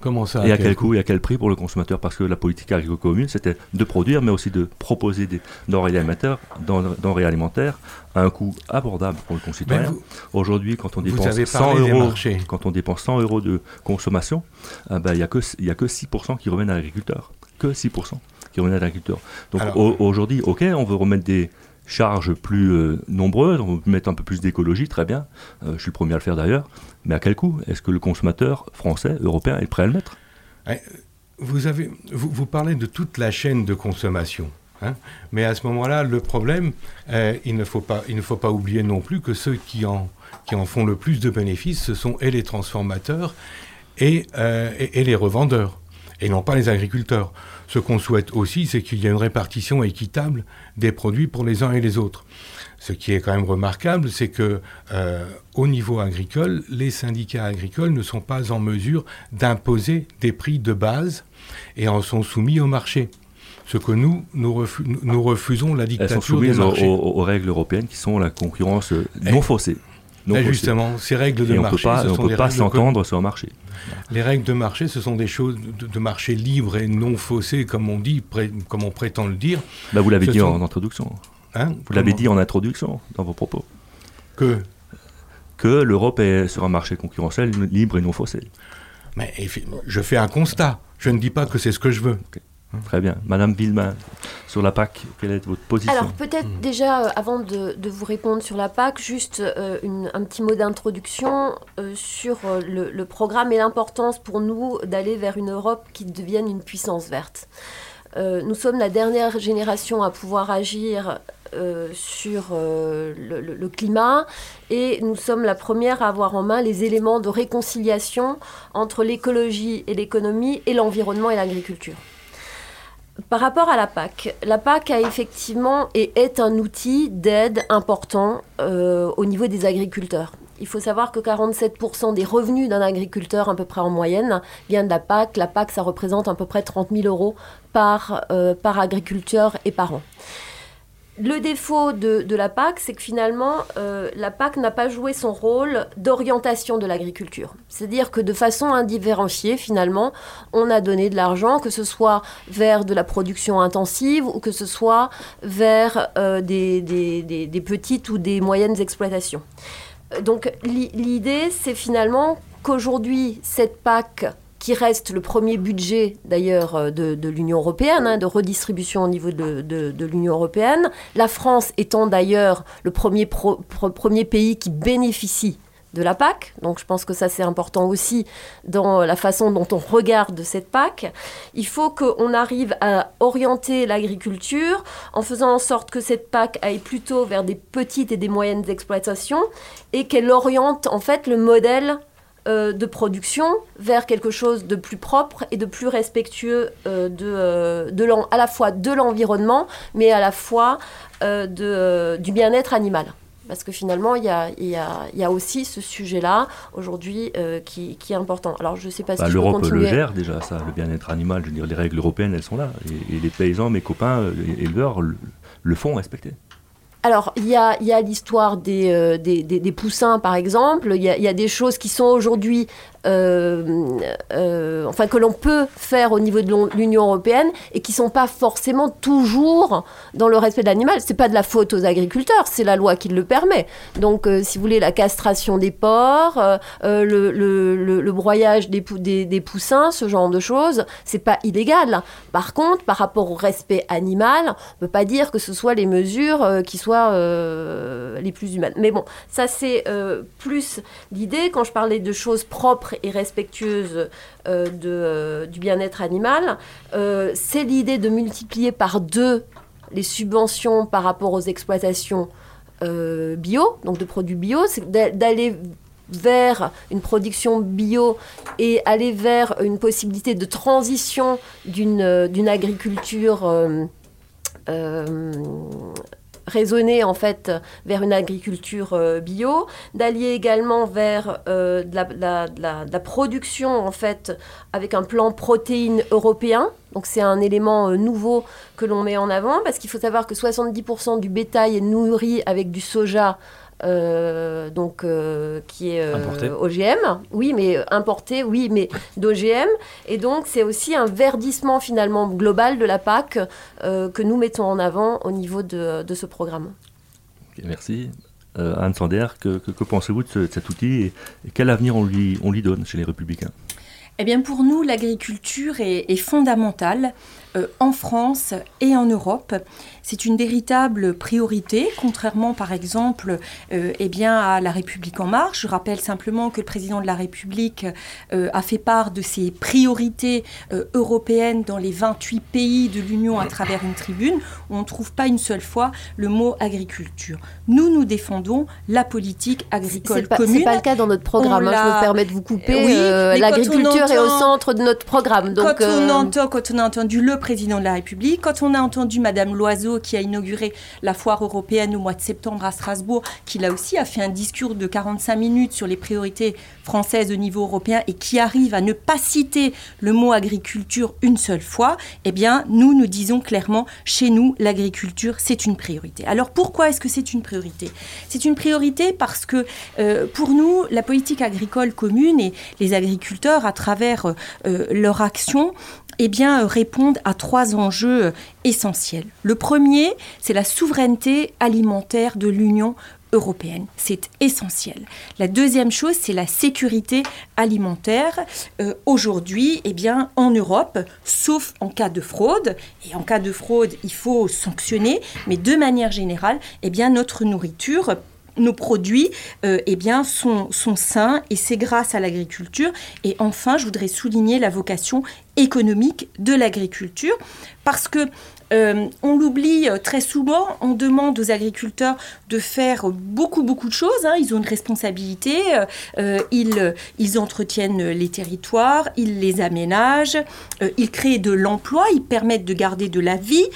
Comment ça Et à quel coût et à quel prix pour le consommateur? Parce que la politique agricole commune, c'était de produire, mais aussi de proposer des denrées alimentaires, denrées alimentaires à un coût abordable pour le concitoyen. Aujourd'hui, quand on dépense 100 euros, quand on dépense 100 euros de consommation, ah ben, il n'y a, que, a que 6% qui reviennent à l'agriculteur. Que 6% qui reviennent à l'agriculteur. Donc aujourd'hui, ok, on veut remettre des charges plus euh, nombreuses, on veut mettre un peu plus d'écologie, très bien. Euh, je suis le premier à le faire d'ailleurs. Mais à quel coût Est-ce que le consommateur français, européen est prêt à le mettre? Eh, vous, avez, vous, parlez de toute la chaîne de consommation. Hein. mais à ce moment-là, le problème, eh, il, ne faut pas, il ne faut pas oublier non plus que ceux qui en, qui en font le plus de bénéfices, ce sont et les transformateurs et, euh, et, les revendeurs, et non pas les agriculteurs. Ce qu'on souhaite aussi, c'est qu'il y ait une répartition équitable des produits pour les uns et les autres. Ce qui est quand même remarquable, c'est que euh, au niveau agricole, les syndicats agricoles ne sont pas en mesure d'imposer des prix de base et en sont soumis au marché. Ce que nous, nous, refusons la dictature Elles sont soumises aux, règles européennes qui sont la concurrence non faussée. Non Justement, ces règles de marché, on ne peut pas s'entendre sur un marché. Les règles de marché, ce sont des choses de, marché libre et non faussées, comme on dit, comme on prétend le dire. Bah, vous l'avez dit en introduction. Hein? Vous l'avez dit en introduction dans vos propos. Que? Que l'Europe est sur un marché concurrentiel libre et non faussé. Mais je fais un constat. Je ne dis pas que c'est ce que je veux. Très bien. Madame Villemain, sur la PAC, quelle est votre position Alors peut-être hmm. déjà, euh, avant de, vous répondre sur la PAC, juste euh, un petit mot d'introduction euh, sur le, programme et l'importance pour nous d'aller vers une Europe qui devienne une puissance verte. nous sommes la dernière génération à pouvoir agir sur le, climat et nous sommes la première à avoir en main les éléments de réconciliation entre l'écologie et l'économie et l'environnement et l'agriculture. Par rapport à la PAC, la PAC a effectivement et est un outil d'aide important euh, au niveau des agriculteurs. Il faut savoir que 47% des revenus d'un agriculteur, à peu près en moyenne, viennent de la PAC. La PAC, ça représente à peu près 30 000 euros par, euh, par agriculteur et par an le défaut de, la PAC, c'est que finalement, euh, la PAC n'a pas joué son rôle d'orientation de l'agriculture. C'est-à-dire que de façon indifférenciée, finalement, on a donné de l'argent, que ce soit vers de la production intensive ou que ce soit vers euh, des, des, petites ou des moyennes exploitations. Donc l'idée, c'est finalement qu'aujourd'hui, cette PAC qui reste le premier budget d'ailleurs euh, de, l'Union européenne, hein, de redistribution au niveau de, l'Union européenne. La France étant d'ailleurs le premier, premier pays qui bénéficie de la PAC. Donc je pense que ça c'est important aussi dans la façon dont on regarde cette PAC. Il faut qu'on arrive à orienter l'agriculture en faisant en sorte que cette PAC aille plutôt vers des petites et des moyennes exploitations et qu'elle oriente en fait le modèle euh, de production vers quelque chose de plus propre et de plus respectueux euh, de, euh, à la fois de l'environnement, mais à la fois du bien-être animal. Parce que finalement, il y a, aussi ce sujet-là aujourd'hui qui, est important. Alors, je ne sais pas bah, si L'Europe le gère déjà, ça, le bien-être animal. Je veux dire, les règles européennes, elles sont là. Et, les paysans, mes copains, éleveurs, le font respecter. Alors, il y a, l'histoire des, des, poussins, par exemple. Il y, a des choses qui sont aujourd'hui euh, euh, enfin que l'on peut faire au niveau de l'Union européenne et qui sont pas forcément toujours dans le respect de l'animal. C'est pas de la faute aux agriculteurs, c'est la loi qui le permet. Donc, euh, si vous voulez, la castration des porcs, le, broyage des, des, poussins, ce genre de choses, c'est pas illégal. Par contre, par rapport au respect animal, on peut pas dire que ce soit les mesures qui soient les plus humaines. Mais bon, ça c'est plus l'idée quand je parlais de choses propres et respectueuse euh, euh, du bien-être animal, euh, c'est l'idée de multiplier par deux les subventions par rapport aux exploitations bio, donc de produits bio, c'est d'aller vers une production bio et aller vers une possibilité de transition d'une agriculture raisonner en fait vers une agriculture euh, bio, d'allier également vers euh, de, la, production en fait avec un plan protéines européen. Donc c'est un élément euh, nouveau que l'on met en avant parce qu'il faut savoir que 70% du bétail est nourri avec du soja euh, donc euh, qui est euh, OGM, oui, mais importé, oui, mais d'OGM. Et donc c'est aussi un verdissement finalement global de la PAC que nous mettons en avant au niveau de, ce programme. merci. Anne Sander, que, pensez-vous de, cet outil et, quel avenir on lui, on lui donne chez les Républicains? Eh bien, pour nous, l'agriculture est, est fondamentale en France et en Europe. C'est une véritable priorité, contrairement par exemple euh, eh bien, à la République en marche. Je rappelle simplement que le président de la République euh, a fait part de ses priorités euh, européennes dans les 28 pays de l'Union à travers une tribune où on ne trouve pas une seule fois le mot agriculture. Nous, nous défendons la politique agricole commune. C'est pas le cas dans notre programme, hein, je me permets de vous couper. l'agriculture l'agriculteur est au centre de notre programme. Donc, quand, on entend, quand on a entendu le président de la République, quand on a entendu Madame Loiseau qui a inauguré la foire européenne au mois de septembre à Strasbourg, qui là aussi a fait un discours de 45 minutes sur les priorités françaises au niveau européen et qui arrive à ne pas citer le mot agriculture une seule fois, eh bien, nous, nous disons clairement, chez nous, l'agriculture, c'est une priorité. Alors, pourquoi est-ce que c'est une priorité? C'est une priorité parce que, euh, pour nous, la politique agricole commune et les agriculteurs, à travers euh, leur action, eh bien, répondent à trois enjeux essentiels. Le premier, c'est la souveraineté alimentaire de l'Union européenne. C'est essentiel. La deuxième chose, c'est la sécurité alimentaire. Euh, aujourd'hui, eh bien, en Europe, sauf en cas de fraude, et en cas de fraude, il faut sanctionner, mais de manière générale, eh bien, notre nourriture nos produits euh, eh bien, sont, sont sains et c'est grâce à l'agriculture. Et enfin, je voudrais souligner la vocation économique de l'agriculture parce que euh, on l'oublie euh, très souvent, on demande aux agriculteurs de faire beaucoup, beaucoup de choses. Hein. Ils ont une responsabilité, euh, ils, entretiennent les territoires, ils les aménagent, ils créent de l'emploi, ils permettent de garder de la vie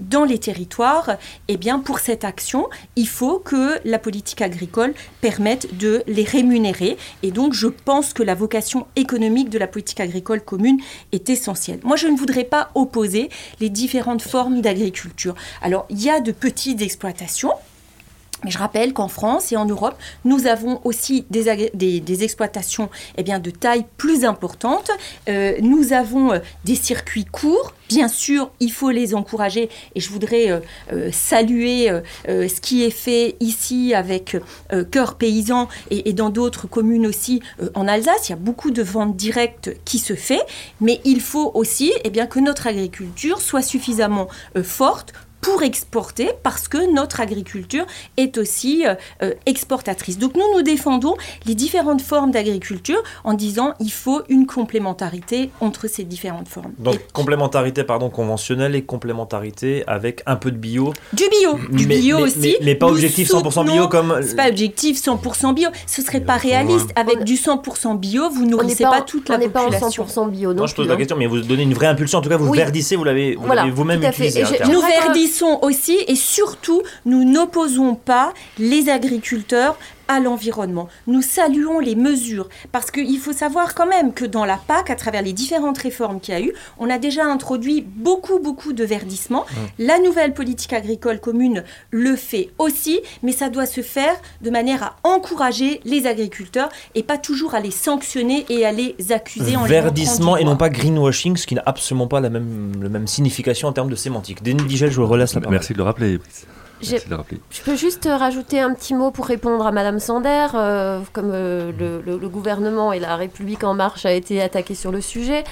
dans les territoires. Eh bien, pour cette action, il faut que la politique agricole permette de les rémunérer. Et donc, je pense que la vocation économique de la politique agricole commune est essentielle. Moi, je ne voudrais pas opposer les différentes formes d'agriculture. Alors, il y a de petites exploitations. Mais je rappelle qu'en France et en Europe, nous avons aussi des, exploitations eh de taille plus importante. Euh, nous avons euh, des circuits courts. Bien sûr, il faut les encourager. Et je voudrais euh, saluer ce qui est fait ici avec Cœur Paysan et, dans d'autres communes aussi en Alsace. Il y a beaucoup de ventes directes qui se fait. Mais il faut aussi eh que notre agriculture soit suffisamment forte pour exporter parce que notre agriculture est aussi euh, euh, exportatrice. Donc nous, nous défendons les différentes formes d'agriculture en disant il faut une complémentarité entre ces différentes formes. Donc complémentarité pardon conventionnelle et complémentarité avec un peu de bio. Du bio, du bio aussi. Mais, pas objectif 100% bio comme. C'est pas objectif 100% bio. Ce serait pas réaliste. Avec du 100% bio, vous nourrissez pas, toute la population. On n'est pas en 100% bio. Non, je pose la question, mais vous donnez une vraie impulsion. En tout cas, vous verdissez, vous l'avez vous-même utilisé. Nous verdissons sont aussi et surtout, nous n'opposons pas les agriculteurs à l'environnement. Nous saluons les mesures parce qu'il faut savoir quand même que dans la PAC, à travers les différentes réformes qu'il y a eu, on a déjà introduit beaucoup, beaucoup de verdissement. Mmh. La nouvelle politique agricole commune le fait aussi, mais ça doit se faire de manière à encourager les agriculteurs et pas toujours à les sanctionner et à les accuser en Verdissement et non pas greenwashing, ce qui n'a absolument pas la même, la même signification en termes de sémantique. Denis Digel, je vous relaisse la parole. Merci de le rappeler. Je peux juste rajouter un petit mot pour répondre à Madame Sander. Euh, comme euh, le, gouvernement et la République en marche a été attaqué sur le sujet.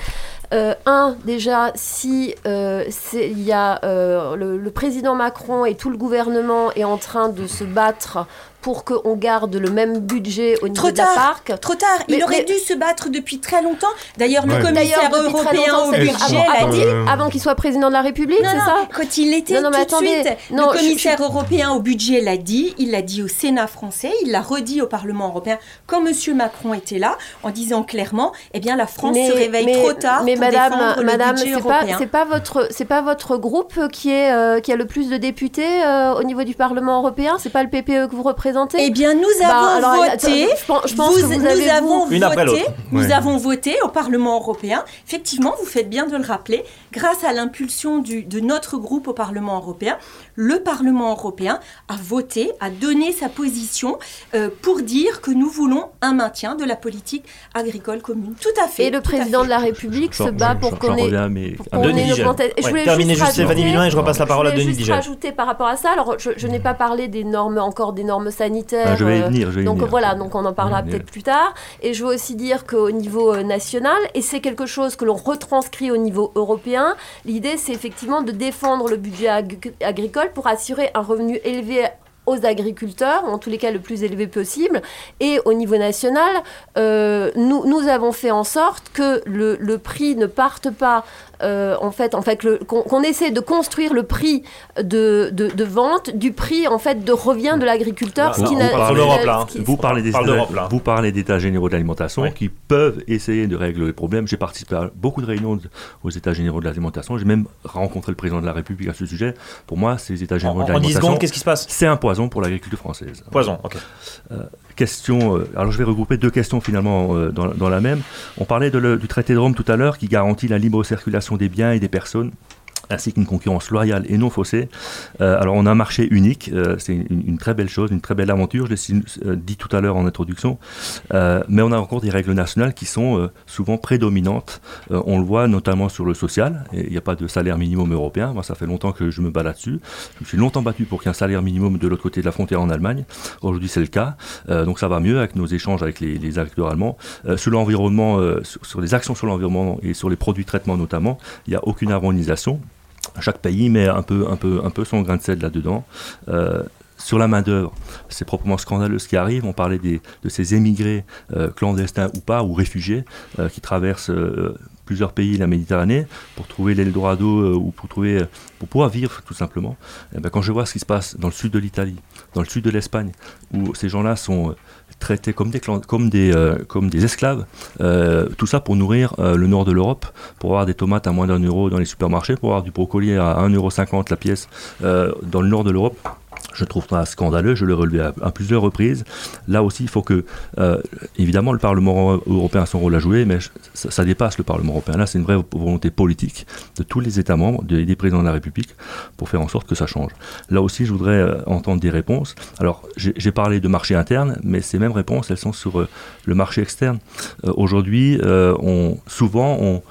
Euh, un, déjà, si il y a le, le, président Macron et tout le gouvernement est en train de se battre pour qu'on garde le même budget au niveau trop de la parc. Trop tard, il aurait dû se battre depuis très longtemps. D'ailleurs, le commissaire européen au budget l'a dit. Avant qu'il soit président de la République, c'est ça Quand il était non, non, tout de suite, le commissaire européen au budget l'a dit, il l'a dit au Sénat français, il l'a redit au Parlement européen quand M. Macron était là, en disant clairement, eh bien la France se réveille trop tard mais pour madame, défendre madame, le budget européen. C'est pas votre, c'est pas votre groupe qui est euh, qui a le plus de députés euh, au niveau du Parlement européen? C'est pas le PPE que vous représentez? Eh bien, nous bah, avons voté. je pense, que vous nous avons voté. Nous avons voté au Parlement européen. Effectivement, vous faites bien de le rappeler. Grâce à l'impulsion de notre groupe au Parlement européen, le Parlement européen a voté, a donné sa position euh, pour dire que nous voulons un maintien de la politique agricole commune. Tout à fait. Et le président de la République se bat pour qu'on ait, une augmentation. Je voulais Terminer juste Stéphanie et je repasse la parole à Denis Digel. rajouter par rapport à ça. Alors, je, n'ai pas parlé des normes, encore des normes sanitaires. Ah, je vais y venir. Je vais donc venir. voilà, donc on en parlera peut-être plus tard. Et je veux aussi dire qu'au niveau euh, national, et c'est quelque chose que l'on retranscrit au niveau européen, l'idée c'est effectivement de défendre le budget agricole pour assurer un revenu élevé aux agriculteurs, en tous les cas le plus élevé possible. Et au niveau national, euh, nous, nous avons fait en sorte que le, le prix ne parte pas euh, en fait, en fait qu'on essaie de construire le prix de, de, vente du prix en fait de revient de l'agriculteur. Vous parlez des vous parlez d'états généraux de l'alimentation qui peuvent essayer de régler les problèmes. J'ai participé à beaucoup de réunions aux états généraux de l'alimentation. J'ai même rencontré le président de la République à ce sujet. Pour moi, ces états généraux de l'alimentation, qu'est-ce qui se passe C'est un poison pour l'agriculture française. Poison, ok. Euh, question. Euh, alors je vais regrouper deux questions finalement dans, dans, la même. On parlait de du traité de Rome tout à l'heure qui garantit la libre circulation des biens et des personnes ainsi qu'une concurrence loyale et non faussée. Euh, alors on a un marché unique, euh, c'est une, très belle chose, une très belle aventure, je l'ai euh, dit tout à l'heure en introduction, mais on a encore des règles nationales qui sont souvent prédominantes. on le voit notamment sur le social, il n'y a pas de salaire minimum européen, moi ça fait longtemps que je me bats là-dessus, je me suis longtemps battu pour qu'il y ait un salaire minimum de l'autre côté de la frontière en Allemagne, aujourd'hui c'est le cas, donc ça va mieux avec nos échanges avec les, agriculteurs allemands. sur l'environnement, sur, sur, les actions sur l'environnement et sur les produits de traitement notamment, il n'y a aucune harmonisation. Chaque pays met un peu, un peu, un peu son grain de sel là-dedans. Euh, sur la main-d'œuvre, c'est proprement scandaleux ce qui arrive. On parlait des, de ces émigrés euh, clandestins ou pas, ou réfugiés, euh, qui traversent plusieurs pays la Méditerranée pour trouver l'Eldorado ou pour, trouver, pour pouvoir vivre tout simplement. Et eh ben, quand je vois ce qui se passe dans le sud de l'Italie, dans le sud de l'Espagne, où ces gens-là sont traités comme des, comme des, euh, comme des esclaves. Euh, tout ça pour nourrir euh, le nord de l'Europe, pour avoir des tomates à moins d'un euro dans les supermarchés, pour avoir du brocoli à 1,50€ la pièce dans le nord de l'Europe. Je trouve ça scandaleux, je l'ai relevé à, plusieurs reprises. Là aussi, il faut que, euh, évidemment, le Parlement européen a son rôle à jouer, mais ça, dépasse le Parlement européen. Là, c'est une vraie volonté politique de tous les États membres, des présidents de la République, pour faire en sorte que ça change. Là aussi, je voudrais euh, entendre des réponses. Alors, j'ai parlé de marché interne, mais ces mêmes réponses, elles sont sur euh, le marché externe. Aujourd'hui, souvent, on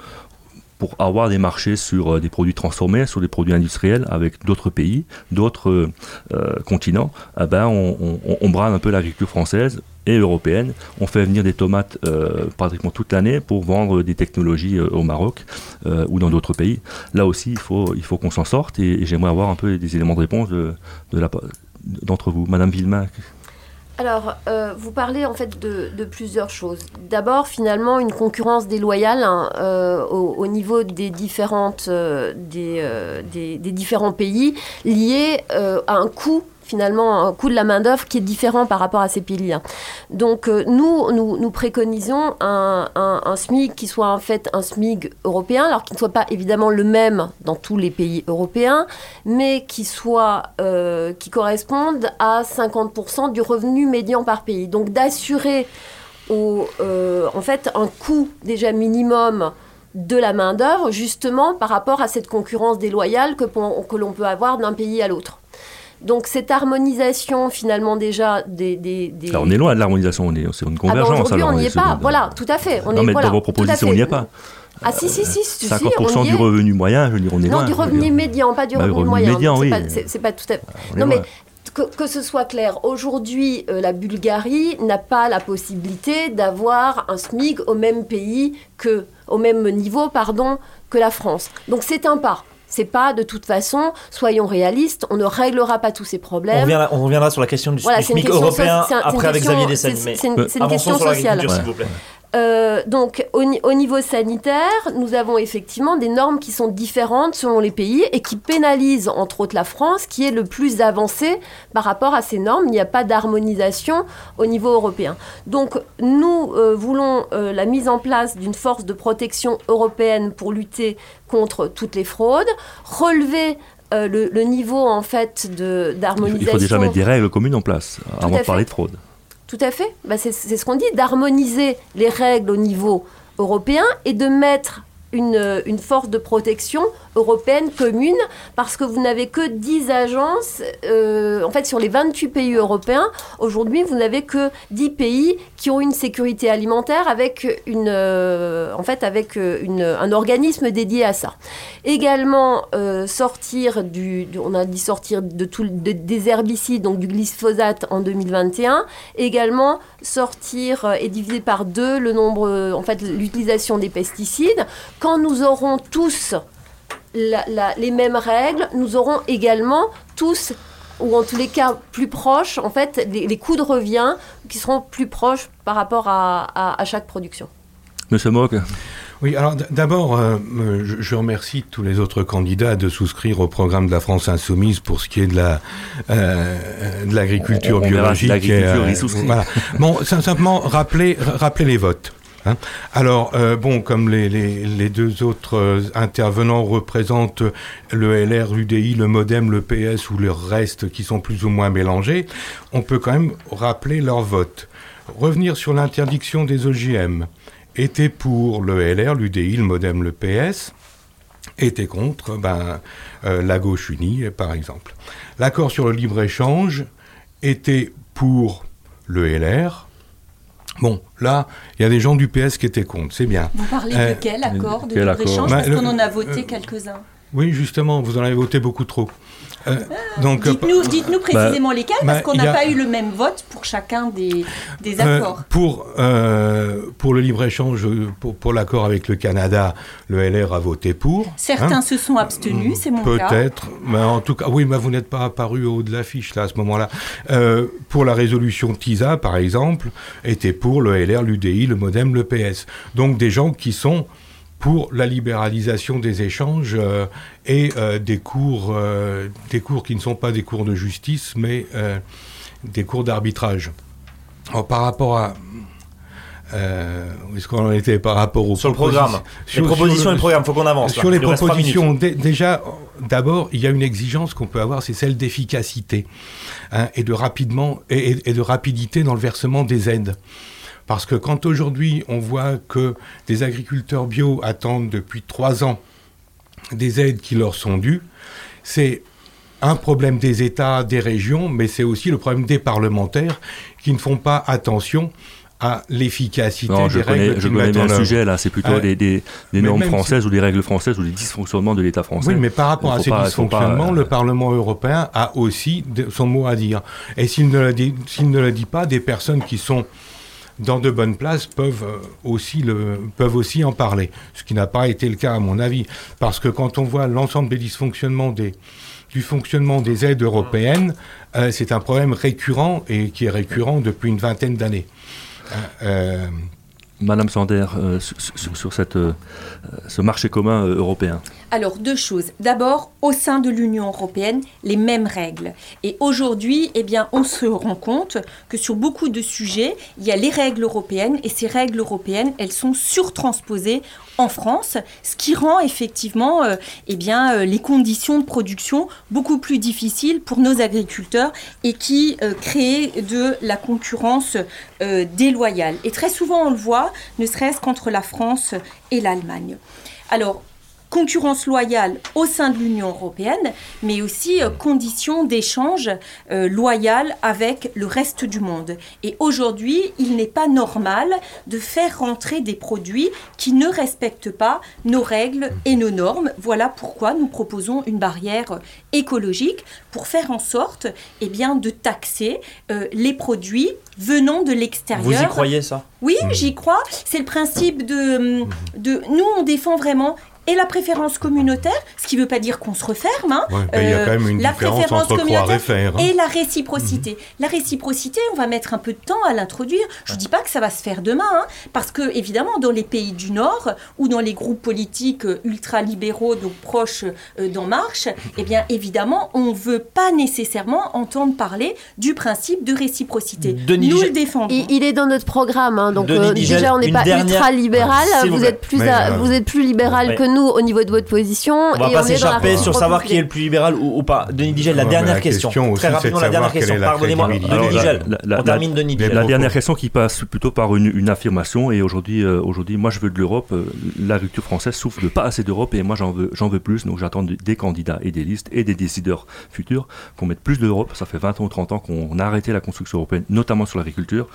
pour avoir des marchés sur euh, des produits transformés, sur des produits industriels avec d'autres pays, d'autres euh, euh, continents, eh ben on, on, un peu l'agriculture française et européenne. On fait venir des tomates pratiquement toute l'année pour vendre des technologies au Maroc ou dans d'autres pays. Là aussi, il faut, il faut qu'on s'en sorte et, j'aimerais avoir un peu des éléments de réponse de, de d'entre vous. Madame Villemain, alors, euh, vous parlez en fait de, plusieurs choses. D'abord, finalement, une concurrence déloyale hein, euh, au, niveau des, différentes, euh, des, des, différents pays liée à un coût finalement un coût de la main-d'œuvre qui est différent par rapport à ces piliers. Donc euh, nous, nous, préconisons un, un, SMIC qui soit en fait un SMIC européen, alors qu'il ne soit pas évidemment le même dans tous les pays européens, mais qui soit euh, qui corresponde à 50% du revenu médian par pays. Donc d'assurer euh, en fait un coût déjà minimum de la main-d'œuvre, justement par rapport à cette concurrence déloyale que l'on peut avoir d'un pays à l'autre. Donc cette harmonisation finalement déjà des... des, on est loin de l'harmonisation, c'est une ah convergence. aujourd'hui on n'y est pas, voilà, tout à fait. On non, mais dans vos propositions, on n'y est pas. Ah si, si, si. 50% du revenu moyen, je veux dire, on est loin. Non, du revenu médian, pas du bah, revenu, moyen. Médian, oui. C'est pas, tout à fait... non, mais que, ce soit clair, aujourd'hui, euh, la Bulgarie n'a pas la possibilité d'avoir un SMIC au même pays que, au même niveau, pardon, que la France. Donc c'est un pas. C'est pas de toute façon, soyons réalistes, on ne réglera pas tous ces problèmes. On reviendra, sur la question du SMIC européen après avec Xavier Dessel. C'est une, une question sociale. S'il vous plaît. Euh, donc, au, niveau sanitaire, nous avons effectivement des normes qui sont différentes selon les pays et qui pénalisent, entre autres, la France, qui est le plus avancée par rapport à ces normes. Il n'y a pas d'harmonisation au niveau européen. Donc, nous euh, voulons euh, la mise en place d'une force de protection européenne pour lutter contre toutes les fraudes, relever le, niveau en fait d'harmonisation. Il faut déjà mettre des règles communes en place avant de parler de fraude. Tout à fait. Bah, c'est ce qu'on dit, d'harmoniser les règles au niveau européen et de mettre une, une, force de protection européenne commune parce que vous n'avez que 10 agences. Euh, en fait, sur les 28 pays européens, aujourd'hui, vous n'avez que 10 pays qui ont une sécurité alimentaire avec, une, euh, en fait, avec euh, une, un organisme dédié à ça. Également, sortir du, on a dit sortir de tout, des herbicides, donc du glyphosate en 2021. Également, sortir et diviser par deux le nombre, en fait, l'utilisation des pesticides. Quand nous aurons tous les mêmes règles, nous aurons également tous ou en tous les cas plus proches, en fait, les, coûts de revient qui seront plus proches par rapport à, chaque production. Monsieur Mock oui, alors d'abord, euh, je, remercie tous les autres candidats de souscrire au programme de la France Insoumise pour ce qui est de la euh, de l'agriculture biologique. Euh, voilà. Bon, simplement rappeler rappeler les votes. Hein. Alors, euh, bon, comme les, deux autres euh, intervenants représentent le LR, l'UDI, le MoDem, le PS ou le reste qui sont plus ou moins mélangés, on peut quand même rappeler leur vote. Revenir sur l'interdiction des OGM était pour le LR, l'UDI, le MoDem, le PS était contre ben, euh, la gauche unie, par exemple. L'accord sur le libre-échange était pour le LR, Bon, là, il y a des gens du PS qui étaient contre, c'est bien. Vous parlez de euh, quel accord de libre-échange Parce qu'on en a voté quelques-uns. Oui, justement, vous en avez voté beaucoup trop. Euh, donc, dites-nous, dites précisément bah, lesquels, parce bah, qu'on n'a pas eu le même vote pour chacun des, des euh, accords. pour, euh, pour le libre-échange, pour, pour l'accord avec le Canada, le LR a voté pour. Certains hein. se sont abstenus, c'est mon cas. Peut-être, mais en tout cas, oui, mais vous n'êtes pas apparu au haut de l'affiche là, à ce moment-là. pour la résolution TISA, par exemple, était pour le LR, l'UDI, le MoDem, le PS. Donc des gens qui sont pour la libéralisation des échanges euh, et euh, des, cours, euh, des cours qui ne sont pas des cours de justice, mais des cours d'arbitrage. Par rapport à... où est-ce qu'on en était par rapport au Sur le programme. Sur, les propositions et le programme, il faut qu'on avance. Sur les propositions, déjà, d'abord, il y a une exigence qu'on peut avoir, c'est celle d'efficacité hein, et, de rapidement, et de rapidité dans le versement des aides. Parce que quand aujourd'hui on voit que des agriculteurs bio attendent depuis trois ans des aides qui leur sont dues, c'est un problème des États, des régions, mais c'est aussi le problème des parlementaires qui ne font pas attention à l'efficacité des je règles. Connais, je connais bien le sujet là, c'est plutôt des, des, normes françaises ou des règles françaises ou des dysfonctionnements de l'État français. Oui, mais par rapport à ces dysfonctionnements, le Parlement européen a aussi son mot à dire. Et s'il ne, ne le dit pas, des personnes qui sont dans de bonnes places peuvent euh, aussi, peuvent aussi en parler. Ce qui n'a pas été le cas à mon avis. Parce que quand on voit l'ensemble des dysfonctionnements des, du fonctionnement des aides européennes, euh, c'est un problème récurrent et qui est récurrent depuis une vingtaine d'années. Euh, Madame Sander, sur, cette, ce marché commun européen. Alors, deux choses. D'abord, au sein de l'Union européenne, les mêmes règles. Et aujourd'hui, eh on se rend compte que sur beaucoup de sujets, il y a les règles européennes et ces règles européennes, elles sont surtransposées en France, ce qui rend effectivement euh, eh bien, euh, les conditions de production beaucoup plus difficiles pour nos agriculteurs et qui euh, crée de la concurrence déloyale. Et très souvent, on le voit, ne serait-ce qu'entre la France et l'Allemagne. Alors, concurrence loyale au sein de l'Union européenne, mais aussi euh, conditions d'échange euh, loyales avec le reste du monde. Et aujourd'hui, il n'est pas normal de faire rentrer des produits qui ne respectent pas nos règles et nos normes. Voilà pourquoi nous proposons une barrière écologique pour faire en sorte eh bien, de taxer euh, les produits venant de l'extérieur. Vous y croyez ça? Oui, j'y crois. C'est le principe de, de... Nous, on défend vraiment et la préférence communautaire, ce qui ne veut pas dire qu'on se referme. Hein, il y a quand même une la préférence entre communautaire et, faire, hein. et la réciprocité. Mhm. La réciprocité, on va mettre un peu de temps à l'introduire. Je ne dis pas que ça va se faire demain, hein, parce que évidemment, dans les pays du Nord ou dans les groupes politiques euh, ultra-libéraux, donc proches euh, d'En Marche, eh bien évidemment, on ne veut pas nécessairement entendre parler du principe de réciprocité. Nous le défendons. Il, est dans notre programme, hein, donc euh, déjà on n'est pas ultra-libéral. Vous, êtes plus, vous êtes plus libéral que nous au niveau de votre position. On va pas s'échapper sur savoir qui est le plus libéral ou, pas. Denis Digel, la dernière question. Très rapidement, la dernière question. Pardonnez-moi. Denis Digel, on termine Denis Digel. La dernière question qui passe plutôt par une, affirmation. Et aujourd'hui, euh, aujourd'hui, moi, je veux de l'Europe. Euh, l'agriculture française souffre de pas assez d'Europe et moi, j'en veux, j'en veux plus. Donc, j'attends des candidats et des listes et des décideurs futurs qu'on mette plus d'Europe. Ça fait 20 ans ou 30 ans qu'on a arrêté la construction européenne, notamment sur l'agriculture.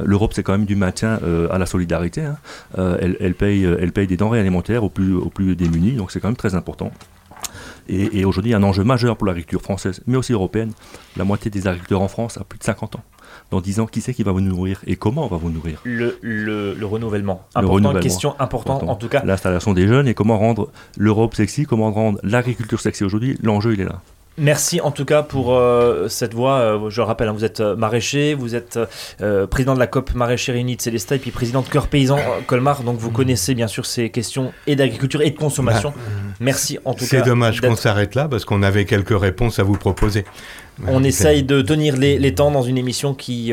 Euh, L'Europe, c'est quand même du maintien à la solidarité. Hein. Elle, elle, paye, elle paye des denrées alimentaires plus, aux plus démunis, donc c'est quand même très important. Et, aujourd'hui, un enjeu majeur pour l'agriculture française, mais aussi européenne. La moitié des agriculteurs en France a plus de 50 ans. Dans 10 ans, qui sait qui va vous nourrir et comment on va vous nourrir le, le, renouvellement. Important, question importante en tout cas. L'installation des jeunes et comment rendre l'Europe sexy, comment rendre l'agriculture sexy aujourd'hui. L'enjeu, il est là. Merci en tout cas pour euh, cette voix. Euh, je le rappelle, hein, vous êtes euh, maraîcher, vous êtes président de la COP maraîcher réunie de Célestat et puis président de Cœur Paysan Colmar. Donc vous connaissez bien sûr ces questions et d'agriculture et de consommation. Bah, Merci en tout cas. C'est dommage qu'on s'arrête là parce qu'on avait quelques réponses à vous proposer. On essaye de tenir les, les, temps dans une émission qui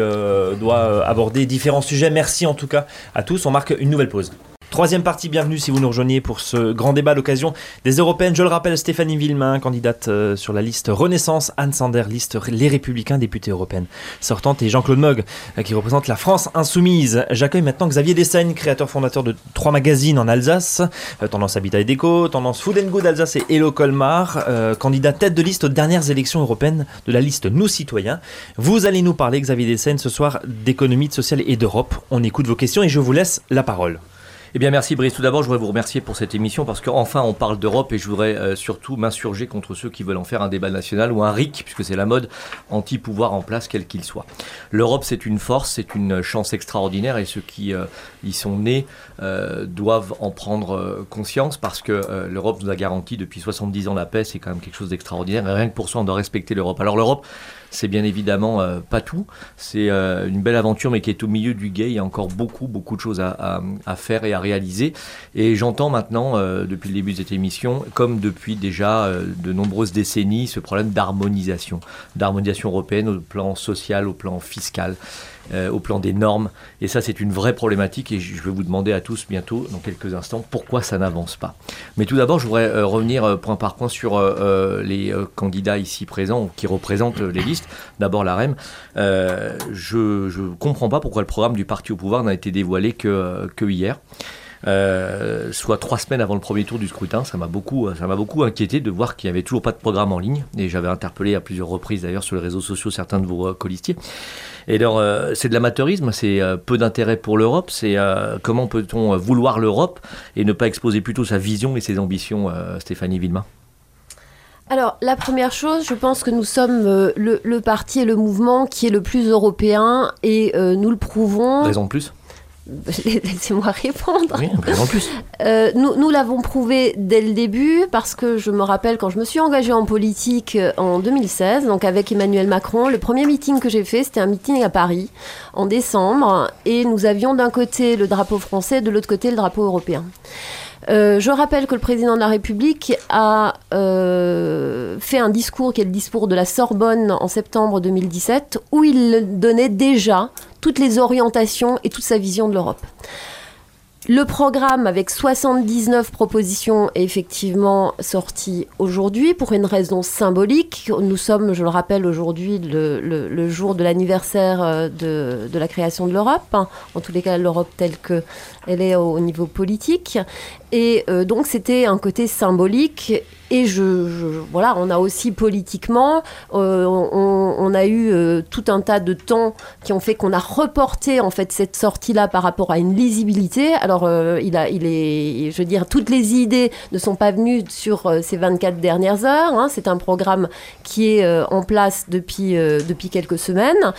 doit aborder différents sujets. Merci en tout cas à tous. On marque une nouvelle pause. Troisième partie, bienvenue si vous nous rejoignez pour ce grand débat à l'occasion des Européennes. Je le rappelle, Stéphanie Villemain, candidate euh, sur la liste Renaissance, Anne Sander, liste Les Républicains, députée européenne sortante, et Jean-Claude Mogg, euh, qui représente la France insoumise. J'accueille maintenant Xavier Dessaigne, créateur fondateur de trois magazines en Alsace, euh, Tendance Habitat et Déco, Tendance Food and Good Alsace et Hello Colmar, candidat tête de liste aux dernières élections européennes de la liste Nous Citoyens. Vous allez nous parler, Xavier Dessaigne, ce soir d'économie, de social et d'Europe. On écoute vos questions et je vous laisse la parole. Eh bien, merci Brice. Tout d'abord, je voudrais vous remercier pour cette émission parce qu'enfin, on parle d'Europe et je voudrais euh, surtout m'insurger contre ceux qui veulent en faire un débat national ou un RIC, puisque c'est la mode anti-pouvoir en place, quel qu'il soit. L'Europe, c'est une force, c'est une chance extraordinaire et ceux qui euh, y sont nés euh, doivent en prendre conscience parce que l'Europe nous a garanti depuis 70 ans la paix, c'est quand même quelque chose d'extraordinaire rien que pour ça, on doit respecter l'Europe. Alors, l'Europe, c'est bien évidemment pas tout. C'est une belle aventure, mais qui est au milieu du guet. Il y a encore beaucoup, beaucoup de choses à, faire et à réaliser. Et j'entends maintenant, euh, depuis le début de cette émission, comme depuis déjà de nombreuses décennies, ce problème d'harmonisation. D'harmonisation européenne au plan social, au plan fiscal. Euh, au plan des normes. Et ça, c'est une vraie problématique et je vais vous demander à tous bientôt, dans quelques instants, pourquoi ça n'avance pas. Mais tout d'abord, je voudrais euh, revenir euh, point par point sur les candidats ici présents qui représentent les listes. D'abord la REM. je ne comprends pas pourquoi le programme du parti au pouvoir n'a été dévoilé que, que hier. Soit trois semaines avant le premier tour du scrutin. Ça m'a beaucoup, ça m'a beaucoup inquiété de voir qu'il n'y avait toujours pas de programme en ligne. Et j'avais interpellé à plusieurs reprises d'ailleurs sur les réseaux sociaux certains de vos colistiers. Et alors, euh, c'est de l'amateurisme, c'est euh, peu d'intérêt pour l'Europe. C'est euh, comment peut-on vouloir l'Europe et ne pas exposer plutôt sa vision et ses ambitions, Stéphanie Villemain? Alors, la première chose, je pense que nous sommes le, parti et le mouvement qui est le plus européen et nous le prouvons. Raison de plus? Laissez-moi répondre. Oui, en plus. Euh, nous, nous l'avons prouvé dès le début parce que je me rappelle quand je me suis engagée en politique euh, en 2016, donc avec Emmanuel Macron, le premier meeting que j'ai fait, c'était un meeting à Paris en décembre et nous avions d'un côté le drapeau français, de l'autre côté le drapeau européen. Euh, je rappelle que le président de la République a euh, fait un discours qui est le discours de la Sorbonne en septembre 2017, où il donnait déjà toutes les orientations et toute sa vision de l'Europe. Le programme avec 79 propositions est effectivement sorti aujourd'hui pour une raison symbolique. Nous sommes, je le rappelle, aujourd'hui le, jour de l'anniversaire euh, de, la création de l'Europe, hein. en tous les cas l'Europe telle qu'elle est au, niveau politique. Et euh, donc c'était un côté symbolique. Et je, voilà, on a aussi politiquement, euh, on, a eu tout un tas de temps qui ont fait qu'on a reporté en fait cette sortie-là par rapport à une lisibilité. Il a, il est, je veux dire, toutes les idées ne sont pas venues sur ces 24 dernières heures. Hein. C'est un programme qui est en place depuis quelques semaines.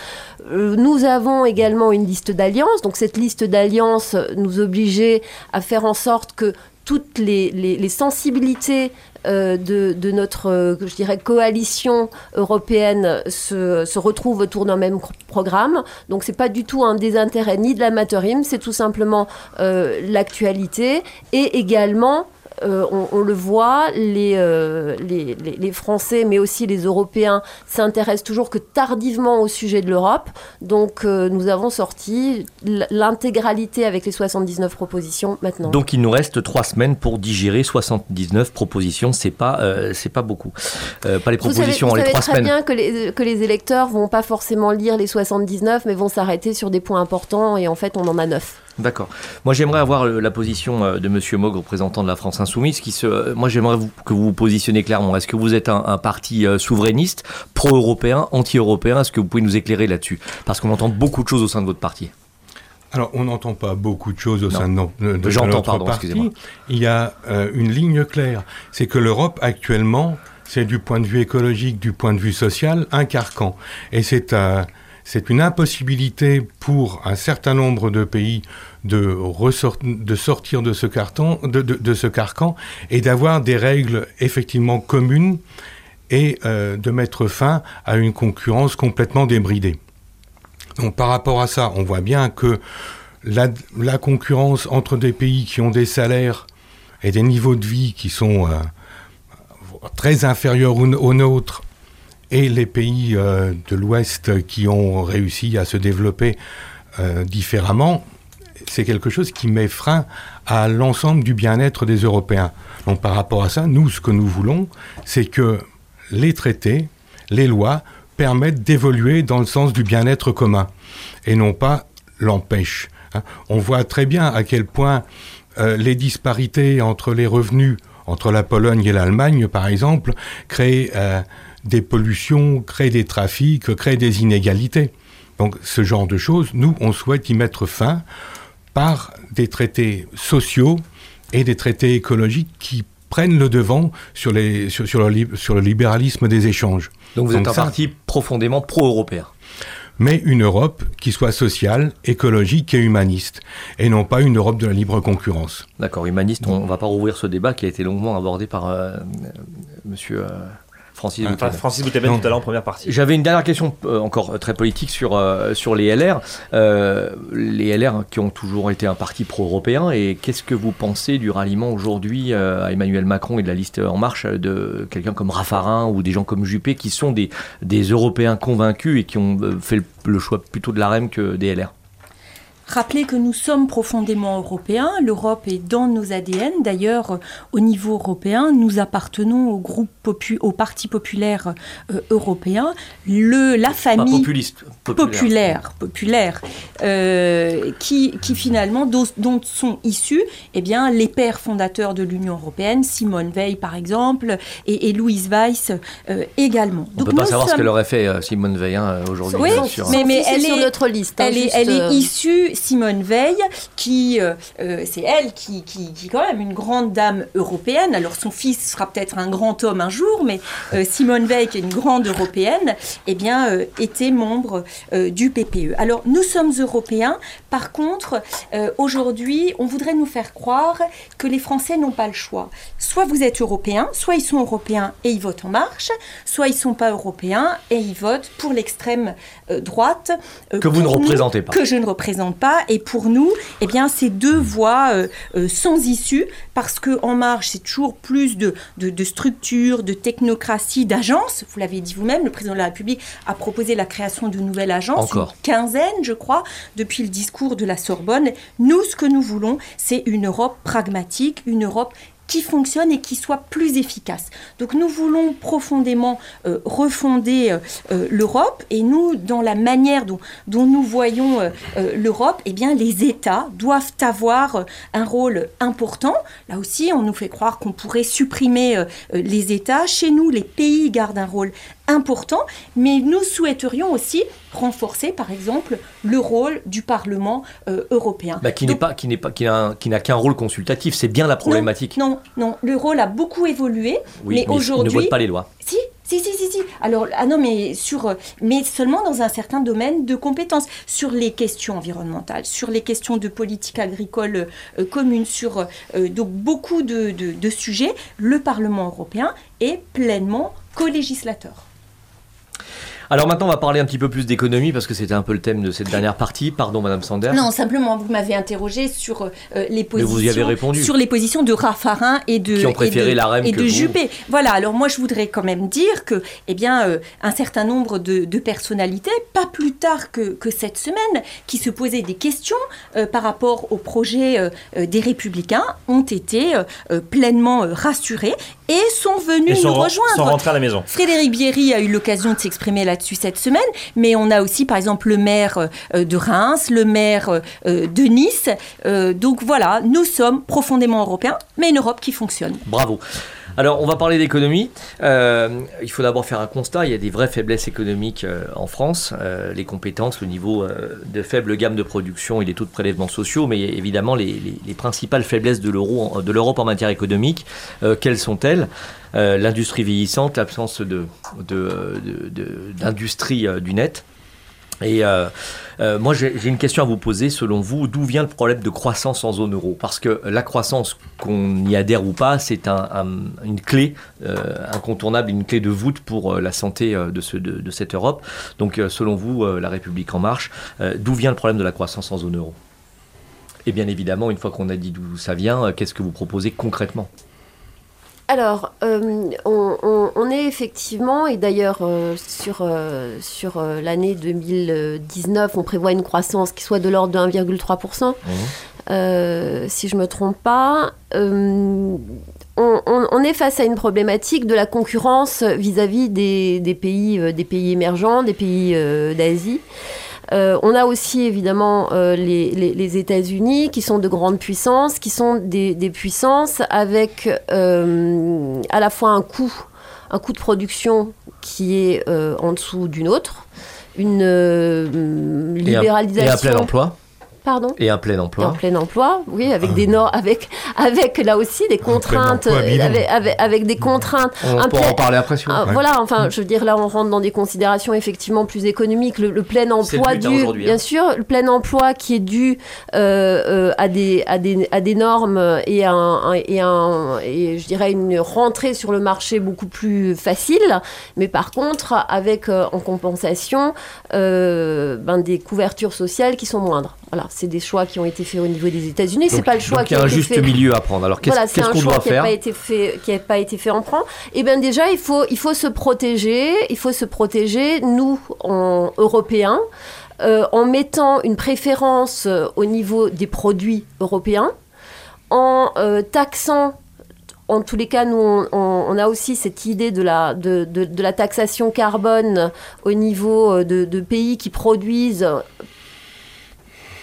nous avons également une liste d'alliances. Donc cette liste d'alliances nous obligeait à faire en sorte que toutes les, sensibilités euh, de, notre, euh, coalition européenne se, retrouvent autour d'un même programme. Donc c'est pas du tout un désintérêt ni de l'amateurisme, c'est tout simplement euh, l'actualité et également euh, on, le voit, euh, les, les, Français, mais aussi les Européens, s'intéressent toujours que tardivement au sujet de l'Europe. Donc euh, nous avons sorti l'intégralité avec les 79 propositions maintenant. Donc il nous reste trois semaines pour digérer 79 propositions. C'est pas, c'est pas beaucoup. pas les propositions en les trois. Vous très bien que les, que les électeurs vont pas forcément lire les 79, mais vont s'arrêter sur des points importants. Et en fait, on en a neuf. D'accord. Moi, j'aimerais avoir la position euh, de Monsieur Mogg, représentant de la France Insoumise. Qui se, euh, moi, j'aimerais que vous vous positionnez clairement. Est-ce que vous êtes un, parti euh, souverainiste, pro-européen, anti-européen? Est-ce que vous pouvez nous éclairer là-dessus? Parce qu'on entend beaucoup de choses au sein de votre parti. Alors, on n'entend pas beaucoup de choses au sein de, de, de notre pardon, parti. Il y a une ligne claire. C'est que l'Europe, actuellement, c'est du point de vue écologique, du point de vue social, un carcan. Et c'est un c'est une impossibilité pour un certain nombre de pays de, sortir de ce, carton, de, ce carcan et d'avoir des règles effectivement communes et de mettre fin à une concurrence complètement débridée. Donc par rapport à ça, on voit bien que la, concurrence entre des pays qui ont des salaires et des niveaux de vie qui sont très inférieurs aux, nôtres et les pays de l'Ouest qui ont réussi à se développer différemment, c'est quelque chose qui met frein à l'ensemble du bien-être des Européens. Donc par rapport à ça, nous, ce que nous voulons, c'est que les traités, les lois permettent d'évoluer dans le sens du bien-être commun et non pas l'empêchent. Hein. On voit très bien à quel point euh, les disparités entre les revenus entre la Pologne et l'Allemagne, par exemple, créent euh, des pollutions, créent des trafics, créent des inégalités. Donc ce genre de choses, nous, on souhaite y mettre fin par des traités sociaux et des traités écologiques qui prennent le devant sur, les, sur, sur, le, libéralisme des échanges. Donc vous êtes un parti profondément pro-européen mais une Europe qui soit sociale, écologique et humaniste, et non pas une Europe de la libre concurrence. D'accord, humaniste, on ne va pas rouvrir ce débat qui a été longuement abordé par euh, monsieur... Euh, Francis Bouteben. Francis tout à l'heure en première partie. J'avais une dernière question euh, encore euh, très politique sur, euh, sur les LR. les LR qui ont toujours été un parti pro-européen. Et qu'est-ce que vous pensez du ralliement aujourd'hui à Emmanuel Macron et de la liste En Marche de quelqu'un comme Raffarin ou des gens comme Juppé qui sont des, des Européens convaincus et qui ont fait le, choix plutôt de la REM que des LR Rappelez que nous sommes profondément européens, l'Europe est dans nos ADN. D'ailleurs, au niveau européen, nous appartenons au groupe au Parti populaire euh, européen, le, la famille populiste, populaire, populaire, euh, qui, qui, finalement, dont, sont issus eh bien, les pères fondateurs de l'Union européenne, Simone Veil par exemple, et, Louise Weiss euh, également. On ne peut pas savoir ce qu'elle aurait fait, Simone Veil, hein, aujourd'hui. Oui, mais, mais elle est sur notre liste. Hein, elle, est, elle est issue Simone Veil, qui euh, euh, c'est elle qui, qui, qui, quand même une grande dame européenne. Alors son fils sera peut-être un grand homme un jour, mais euh, Simone Veil, qui est une grande européenne, eh bien était membre du PPE. Alors nous sommes européens. Par contre, aujourd'hui, on voudrait nous faire croire que les Français n'ont pas le choix. Soit vous êtes européens, soit ils sont européens et ils votent en marche, soit ils sont pas européens et ils votent pour l'extrême droite que vous ne représentez pas. Que je ne représente pas et pour nous, eh bien, c'est deux voies euh, euh, sans issue, parce que En Marche, c'est toujours plus de, de, structures, de technocratie, d'agences. Vous l'avez dit vous-même, le président de la République a proposé la création de nouvelles agences, Encore. une quinzaine, je crois, depuis le discours de la Sorbonne. Nous, ce que nous voulons, c'est une Europe pragmatique, une Europe qui fonctionne et qui soit plus efficace. Donc nous voulons profondément euh, refonder euh, euh, l'Europe et nous, dans la manière dont, nous voyons l'Europe, eh bien les États doivent avoir un rôle important. Là aussi, on nous fait croire qu'on pourrait supprimer les États. Chez nous, les pays gardent un rôle important, mais nous souhaiterions aussi renforcer, par exemple, le rôle du Parlement euh, européen. Bah, qui n'est pas, qui n'est pas, qui n'a, qu'un rôle consultatif. C'est bien la problématique. Non, non, le rôle a beaucoup évolué, mais, aujourd'hui, ne vote pas les lois. Si, si, si, si, si. Alors, ah non, mais, sur, euh, mais seulement dans un certain domaine de compétences. Sur les questions environnementales, sur les questions de politique agricole euh, commune, sur donc beaucoup de, de sujets, le Parlement européen est pleinement co-législateur. Alors maintenant, on va parler un petit peu plus d'économie parce que c'était un peu le thème de cette dernière partie. Pardon, Madame Sanders. Non, simplement, vous m'avez interrogé sur euh, les positions. vous y avez répondu. Sur les positions de Raffarin et de. Qui ont préféré la et de Juppé. Voilà. Alors moi, je voudrais quand même dire que, eh bien, euh, un certain nombre de, personnalités, pas plus tard que, cette semaine, qui se posaient des questions euh, par rapport au projet des Républicains, ont été pleinement rassurés et sont venus nous rejoindre. Sont rentrés à la maison. Frédéric Bierry a eu l'occasion de s'exprimer là-dessus cette semaine, mais on a aussi par exemple le maire euh, de Reims, le maire euh, de Nice. Euh, donc voilà, nous sommes profondément européens, mais une Europe qui fonctionne. Bravo. Alors, on va parler d'économie. il faut d'abord faire un constat. Il y a des vraies faiblesses économiques en France. les compétences, le niveau de faible gamme de production et les taux de prélèvements sociaux, mais évidemment les, les principales faiblesses de l'Europe en matière économique. quelles sont-elles? Euh, l'industrie vieillissante, l'absence d'industrie de, de, euh, du net. Et euh, euh, moi, j'ai une question à vous poser. Selon vous, d'où vient le problème de croissance en zone euro? Parce que la croissance, qu'on y adhère ou pas, c'est une clé euh, incontournable, une clé de voûte pour la santé de, de, cette Europe. Donc, selon vous, la République en marche, d'où vient le problème de la croissance en zone euro? Et bien évidemment, une fois qu'on a dit d'où ça vient, qu'est-ce que vous proposez concrètement? Alors, euh, on, est effectivement, et d'ailleurs euh, sur, euh, sur l'année 2019, on prévoit une croissance qui soit de l'ordre de 1,3%, mmh. si je ne me trompe pas. On, est face à une problématique de la concurrence vis-à-vis des, pays, des pays émergents, des pays d'Asie. Euh, on a aussi évidemment euh, les, États-Unis qui sont de grandes puissances, qui sont des, puissances avec euh, à la fois un coût, un coût de production qui est en dessous d'une autre, une libéralisation. Et un, plein emploi Pardon Et un plein emploi. un plein emploi, oui, avec ah. des normes, avec, avec là aussi des contraintes, avec, avec, des contraintes. On pourra en parler après. Ah, voilà, enfin, je veux dire, là, on rentre dans des considérations effectivement plus économiques. Le, plein emploi dû, hein. bien sûr, le plein emploi qui est dû euh, euh, à, des, à, des, à des normes et, un, et, un, et je dirais une rentrée sur le marché beaucoup plus facile, mais par contre, avec euh, en compensation ben, des couvertures sociales qui sont moindres. Voilà, c'est des choix qui ont été faits au niveau des États-Unis. C'est pas le choix qui a, un juste milieu à prendre. Alors qu'est-ce qu'on doit faire pas été fait, qui n'a pas été fait en prend. Eh bien déjà, il faut, il faut se protéger. Il faut se protéger, nous, en Européens, euh, en mettant une préférence euh, au niveau des produits européens, en euh, taxant en tous les cas, nous, on, a aussi cette idée de la, de, de, la taxation carbone au niveau de, de, pays qui produisent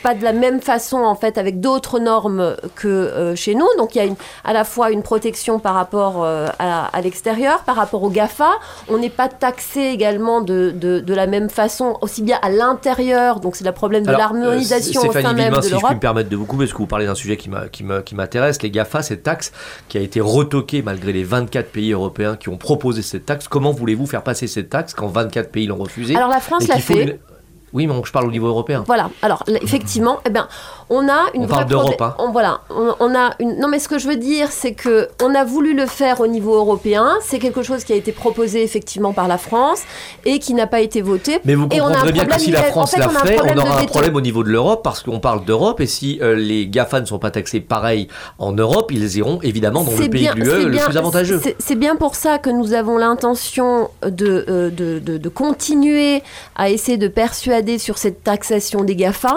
pas de la même façon en fait avec d'autres normes que euh, chez nous. Donc il y a une, à la fois une protection par rapport euh, à, l'extérieur, par rapport au GAFA. On n'est pas taxé également de, de, la même façon, aussi bien à l'intérieur. Donc c'est le problème de l'harmonisation au sein même de si je puis me permettre de vous couper, parce que vous parlez d'un sujet qui m'intéresse, les GAFA, cette taxe qui a été retoquée malgré les 24 pays européens qui ont proposé cette taxe. Comment voulez-vous faire passer cette taxe quand 24 pays l'ont refusée Alors la France l'a fait. Oui, mais je parle au niveau européen. Voilà. Alors, effectivement, eh bien, on a une on parle d'Europe. Hein. voilà. On, a une. Non, mais ce que je veux dire, c'est que on a voulu le faire au niveau européen. C'est quelque chose qui a été proposé effectivement par la France et qui n'a pas été voté. Mais vous comprendrez bien que si la France l'a fait, on, aura un problème au niveau de l'Europe parce qu'on parle d'Europe et si euh, les Gafa ne sont pas taxés pareil en Europe, ils iront évidemment dans le pays de l'UE le plus avantageux. C'est bien pour ça que nous avons l'intention de, euh, de, de, de continuer à essayer de persuader sur cette taxation des GAFA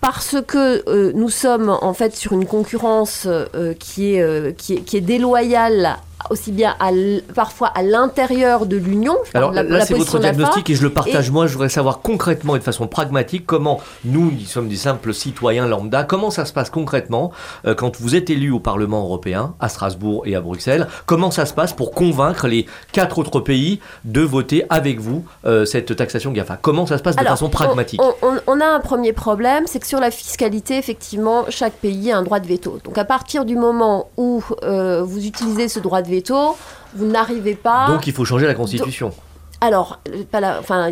parce que euh, nous sommes en fait sur une concurrence euh, qui, est, euh, qui, est, qui est déloyale aussi bien à parfois à l'intérieur de l'Union. Alors là, c'est votre diagnostic et je le partage. Moi, je voudrais savoir concrètement et de façon pragmatique comment nous, qui sommes des simples citoyens lambda, comment ça se passe concrètement euh, quand vous êtes élu au Parlement européen, à Strasbourg et à Bruxelles. Comment ça se passe pour convaincre les quatre autres pays de voter avec vous euh, cette taxation GAFA? Comment ça se passe de façon pragmatique? on, a un premier problème, c'est que sur la fiscalité, effectivement, chaque pays a un droit de veto. Donc à partir du moment où euh, vous utilisez ce droit de veto, vous n'arrivez pas. Donc il faut changer la constitution. alors, pas enfin,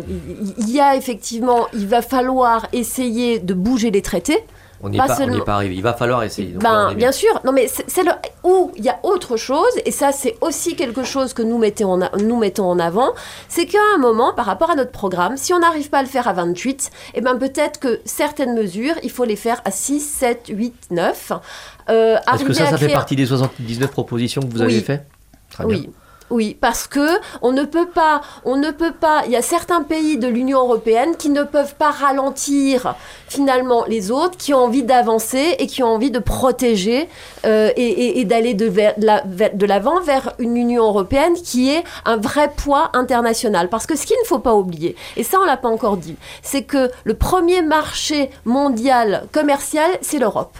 il y a effectivement, il va falloir essayer de bouger les traités. On n'y est, pas arrivé. Il va falloir essayer. ben, bien sûr. Non, mais c'est le où il y a autre chose, et ça, c'est aussi quelque chose que nous mettons en, nous mettons en avant, c'est qu'à un moment, par rapport à notre programme, si on n'arrive pas à le faire à 28, eh ben peut-être que certaines mesures, il faut les faire à 6, 7, 8, 9. Est-ce que ça, ça fait partie des 79 propositions que vous avez faites? Très bien. Oui. Parce que on ne peut pas, on ne peut pas. Il y a certains pays de l'Union européenne qui ne peuvent pas ralentir finalement les autres, qui ont envie d'avancer et qui ont envie de protéger euh, et, d'aller de, de l'avant vers une Union européenne qui est un vrai poids international. Parce que ce qu'il ne faut pas oublier, et ça on l'a pas encore dit, c'est que le premier marché mondial commercial, c'est l'Europe.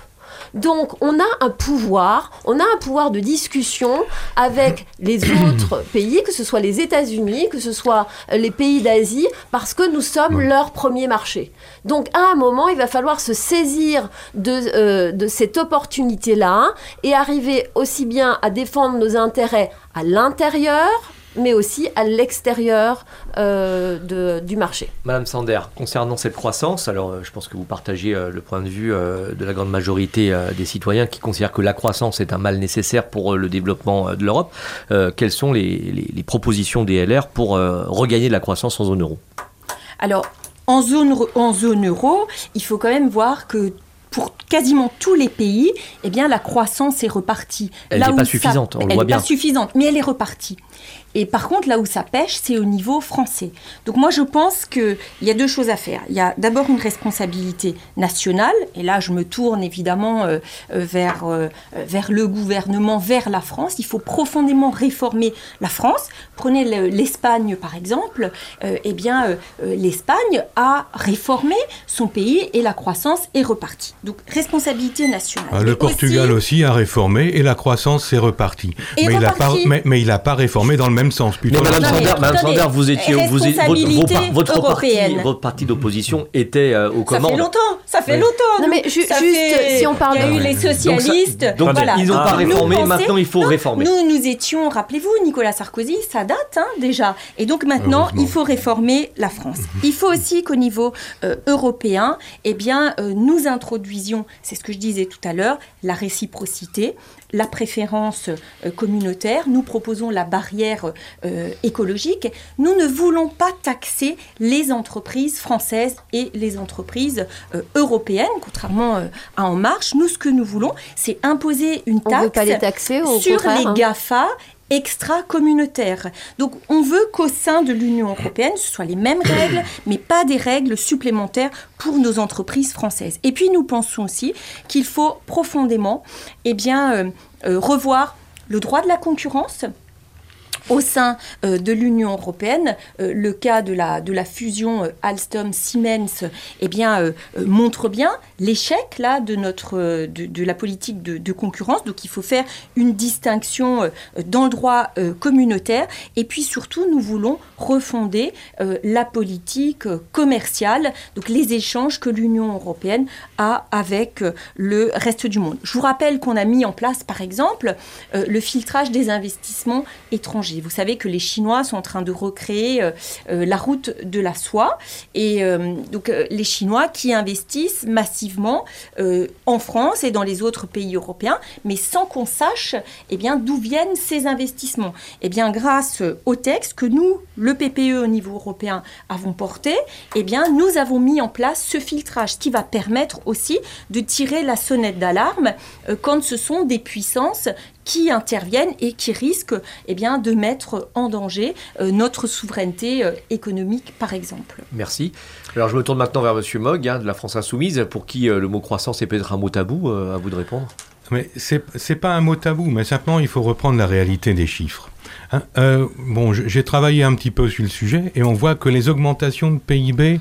Donc on a un pouvoir, on a un pouvoir de discussion avec les autres pays, que ce soit les États-Unis, que ce soit les pays d'Asie, parce que nous sommes leur premier marché. Donc à un moment, il va falloir se saisir de, euh, de cette opportunité-là et arriver aussi bien à défendre nos intérêts à l'intérieur mais aussi à l'extérieur euh, du marché. Madame Sander, concernant cette croissance, alors je pense que vous partagez le point de vue de la grande majorité des citoyens qui considèrent que la croissance est un mal nécessaire pour le développement de l'Europe. quelles sont les, les propositions des LR pour regagner de la croissance en zone euro? Alors, en zone, en zone euro, il faut quand même voir que pour quasiment tous les pays, eh bien, la croissance est repartie. Elle n'est pas suffisante, on le voit bien. Elle n'est pas suffisante, mais elle est repartie. Et par contre, là où ça pêche, c'est au niveau français. Donc moi, je pense qu'il y a deux choses à faire. Il y a d'abord une responsabilité nationale, et là, je me tourne évidemment euh, euh, vers, euh, vers le gouvernement, vers la France. Il faut profondément réformer la France. Prenez l'Espagne, par exemple. eh bien, l'Espagne a réformé son pays et la croissance est repartie. Donc, responsabilité nationale. Ah, le Portugal aussi, a réformé et la croissance s'est repartie. Mais, Il a pas, mais, mais il n'a pas réformé dans le même sens. Mais Madame, Sander, vous étiez, vous, votre, votre, parti, votre parti d'opposition était euh, aux commandes. Ça fait longtemps, ça fait longtemps. Non mais juste, si on parle, il y a eu les socialistes. Donc, ils n'ont pas réformé, maintenant il faut réformer. Nous, nous étions, rappelez-vous, Nicolas Sarkozy, ça date hein, déjà. Et donc maintenant, il faut réformer la France. Il faut aussi qu'au niveau euh, européen, eh bien, euh, nous introduisions, c'est ce que je disais tout à l'heure, la réciprocité la préférence euh, communautaire, nous proposons la barrière euh, écologique. Nous ne voulons pas taxer les entreprises françaises et les entreprises euh, européennes, contrairement à En Marche. Nous, ce que nous voulons, c'est imposer une taxe sur les hein. GAFA extra-communautaire. Donc on veut qu'au sein de l'Union européenne, ce soit les mêmes règles, mais pas des règles supplémentaires pour nos entreprises françaises. Et puis nous pensons aussi qu'il faut profondément eh bien, euh, euh, revoir le droit de la concurrence au sein euh, de l'Union européenne. Euh, le cas de la, de la fusion euh, Alstom-Siemens eh bien, montre bien l'échec là, de, notre, de, la politique de, concurrence. Donc il faut faire une distinction dans le droit communautaire. Et puis surtout, nous voulons refonder la politique commerciale, donc les échanges que l'Union européenne a avec le reste du monde. Je vous rappelle qu'on a mis en place, par exemple, le filtrage des investissements étrangers. Vous savez que les Chinois sont en train de recréer euh, euh, la route de la soie. Et euh, donc, les Chinois qui investissent massivement en France et dans les autres pays européens, mais sans qu'on sache eh d'où viennent ces investissements. Eh bien, grâce au texte que nous, le PPE au niveau européen, avons porté, eh nous avons mis en place ce filtrage, qui va permettre aussi de tirer la sonnette d'alarme quand ce sont des puissances qui interviennent et qui risquent eh bien, de mettre en danger euh, notre souveraineté euh, économique, par exemple. Merci. Alors je me tourne maintenant vers M. Mogg, hein, de la France Insoumise, pour qui euh, le mot croissance est peut-être un mot tabou. à vous de répondre. Mais c'est n'est pas un mot tabou, mais simplement il faut reprendre la réalité des chiffres. Hein. bon, j'ai travaillé un petit peu sur le sujet et on voit que les augmentations de PIB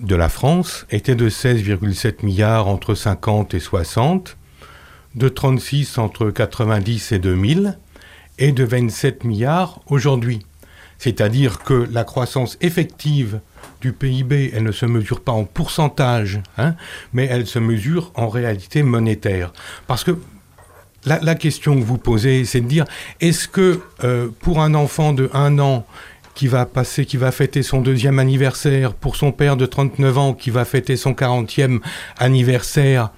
de la France étaient de 16,7 milliards entre 50 et 60 de 36 entre 90 et 2000 et de 27 milliards aujourd'hui. C'est-à-dire que la croissance effective du PIB, elle ne se mesure pas en pourcentage, hein, mais elle se mesure en réalité monétaire. Parce que la, question que vous posez, c'est de dire, est-ce que euh, pour un enfant de 1 an qui va passer, qui va fêter son deuxième anniversaire, pour son père de 39 ans qui va fêter son 40e anniversaire,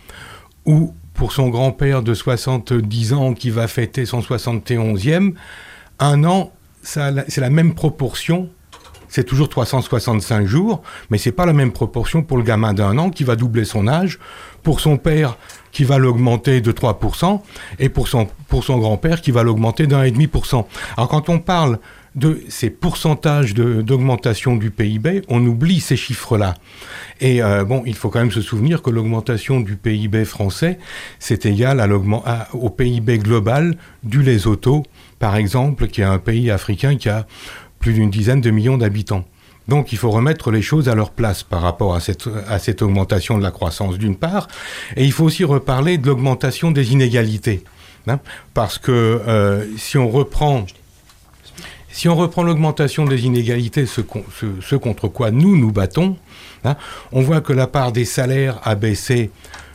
ou pour son grand-père de 70 ans qui va fêter son 71e, un an, c'est la même proportion. C'est toujours 365 jours, mais c'est pas la même proportion pour le gamin d'un an qui va doubler son âge, pour son père qui va l'augmenter de 3%, et pour son, pour son grand-père qui va l'augmenter d'un et demi. Alors quand on parle de ces pourcentages d'augmentation du PIB, on oublie ces chiffres-là. Et euh, bon, il faut quand même se souvenir que l'augmentation du PIB français, c'est égal à au PIB global du Lesotho, par exemple, qui est un pays africain qui a plus d'une dizaine de millions d'habitants. Donc il faut remettre les choses à leur place par rapport à cette, à cette augmentation de la croissance d'une part, et il faut aussi reparler de l'augmentation des inégalités. Hein, parce que euh, si on reprend si on reprend l'augmentation des inégalités, ce, contre quoi nous nous battons, hein, on voit que la part des salaires a baissé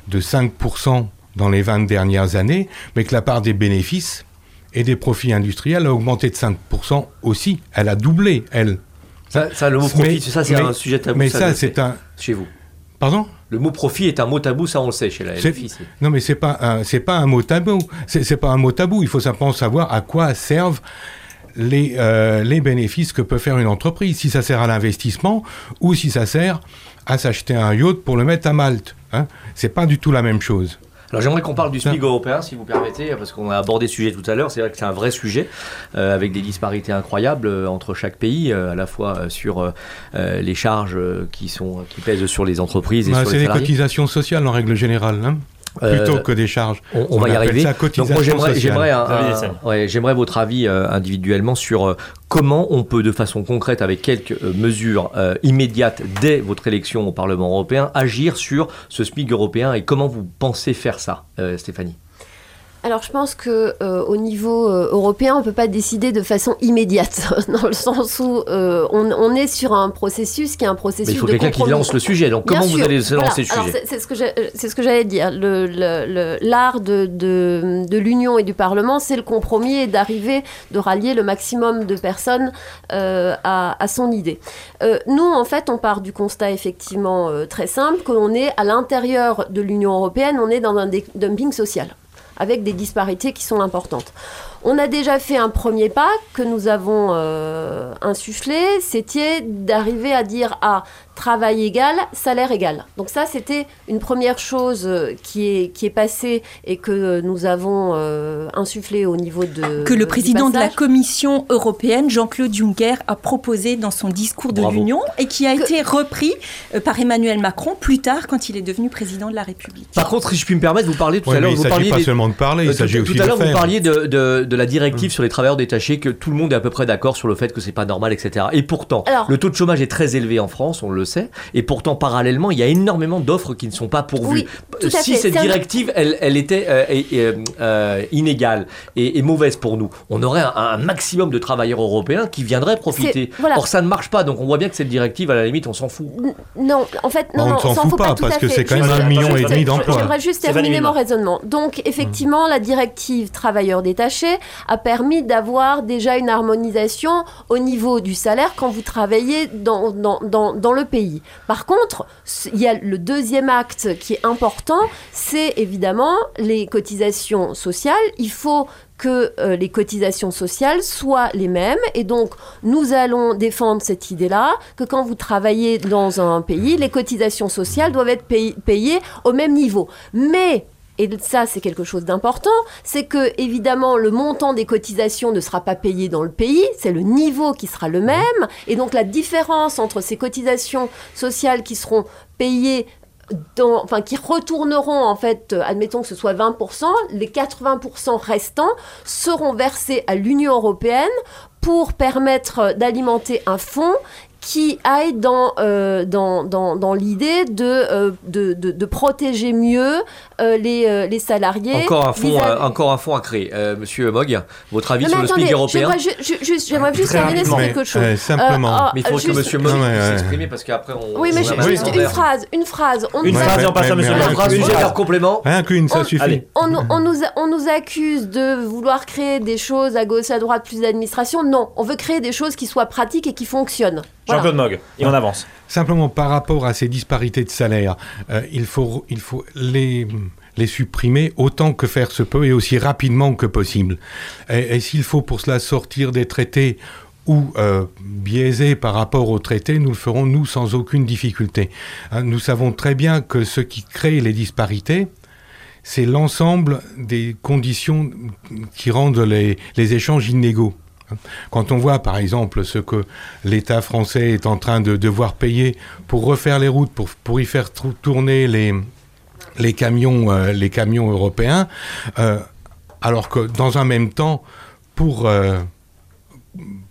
de 5% dans les 20 dernières années, mais que la part des bénéfices et des profits industriels a augmenté de 5% aussi. Elle a doublé, elle. Ça, le mot profit, ça c'est un sujet tabou. Mais ça, c'est un... Chez vous. Pardon? Le mot profit est un mot tabou, ça on le sait chez la LFI. Non, mais c'est pas c'est pas un mot tabou. C'est pas un mot tabou. Il faut simplement savoir à quoi servent les, euh, les bénéfices que peut faire une entreprise. Si ça sert à l'investissement ou si ça sert à s'acheter un yacht pour le mettre à Malte. Hein. C'est pas du tout la même chose. Alors j'aimerais qu'on parle du SMIC européen, si vous permettez, parce qu'on a abordé ce sujet tout à l'heure. C'est vrai que c'est un vrai sujet, euh, avec des disparités incroyables euh, entre chaque pays, à la fois sur les charges qui, sont, qui pèsent sur les entreprises et bah, sur les salariés. C'est les cotisations sociales en règle générale. Hein Plutôt euh, que des charges. On, va y arriver. Donc moi j'aimerais, j'aimerais, votre avis euh, individuellement sur euh, comment on peut de façon concrète, avec quelques mesures immédiates dès votre élection au Parlement européen, agir sur ce SMIC européen et comment vous pensez faire ça, Stéphanie? Alors je pense que euh, au niveau euh, européen, on ne peut pas décider de façon immédiate, dans le sens où euh, on, est sur un processus qui est un processus. Mais il faut quelqu'un qui lance le sujet. Donc comment vous allez lancer le sujet C'est ce que j'allais dire. L'art de, de, l'Union et du Parlement, c'est le compromis et d'arriver, de rallier le maximum de personnes à, à, son idée. nous, en fait, on part du constat effectivement très simple qu'on est à l'intérieur de l'Union européenne, on est dans un dumping social avec des disparités qui sont importantes. On a déjà fait un premier pas que nous avons euh, insufflé, c'était d'arriver à dire à travail égal, salaire égal. Donc ça, c'était une première chose euh, qui est, qui est passée et que nous avons euh, insufflé au niveau de... Que le président de la Commission européenne, Jean-Claude Juncker, a proposé dans son discours de l'Union et qui a été repris euh, par Emmanuel Macron plus tard quand il est devenu président de la République. Par contre, si je puis me permettre, vous parlez tout à l'heure... Il ne s'agit pas seulement de parler, il s'agit aussi de Tout à l'heure, vous parliez de, de, la directive hum. sur les travailleurs détachés, que tout le monde est à peu près d'accord sur le fait que c'est pas normal, etc. Et pourtant, le taux de chômage est très élevé en France, on le sait, et pourtant parallèlement, il y a énormément d'offres qui ne sont pas pourvues. si cette directive, elle, était euh, euh, euh, inégale et, mauvaise pour nous, on aurait un, maximum de travailleurs européens qui viendraient profiter. Or, ça ne marche pas, donc on voit bien que cette directive, à la limite, on s'en fout. Non, en fait, non, on ne s'en fout, pas, parce que c'est quand même un million et demi d'emplois. J'aimerais juste terminer mon raisonnement. Donc, effectivement, la directive travailleurs détachés a permis d'avoir déjà une harmonisation au niveau du salaire quand vous travaillez dans, dans, dans, le pays. Par contre, il y a le deuxième acte qui est important, c'est évidemment les cotisations sociales. Il faut que euh, les cotisations sociales soient les mêmes. Et donc, nous allons défendre cette idée-là, que quand vous travaillez dans un pays, les cotisations sociales doivent être payées au même niveau. Mais et ça c'est quelque chose d'important, c'est que évidemment le montant des cotisations ne sera pas payé dans le pays, c'est le niveau qui sera le même, et donc la différence entre ces cotisations sociales qui seront payées enfin, qui retourneront en fait, admettons que ce soit 20%, les 80% restants seront versés à l'Union européenne pour permettre d'alimenter un fonds qui aille dans, euh, dans, dans, dans l'idée de, euh, de, de, protéger mieux euh, les, les salariés. Encore un fonds, encore un fonds à créer. Monsieur Mog, votre avis sur le SMIC européen J'aimerais juste terminer sur quelque chose. simplement. Ah, mais il faut que Monsieur Mog puisse s'exprimer parce qu'après on. Oui, mais juste une phrase. Une phrase. On une phrase et on passe à Monsieur Mog. Un sujet par complément. Rien qu'une, ça suffit. On, on, nous, on nous accuse de vouloir créer des choses à gauche, à droite, plus d'administration. Non, on veut créer des choses qui soient pratiques et qui fonctionnent. Jean-Claude Mogg, et on avance. Simplement par rapport à ces disparités de salaire, euh, il faut, il faut les, les supprimer autant que faire se peut et aussi rapidement que possible. Et, s'il faut pour cela sortir des traités ou euh, biaisés par rapport aux traités, nous le ferons, nous, sans aucune difficulté. Hein, nous savons très bien que ce qui crée les disparités, c'est l'ensemble des conditions qui rendent les, les échanges inégaux. Quand on voit par exemple ce que l'État français est en train de devoir payer pour refaire les routes, pour, pour y faire tourner les, les, camions, euh, les camions européens, euh, alors que dans un même temps, pour, euh,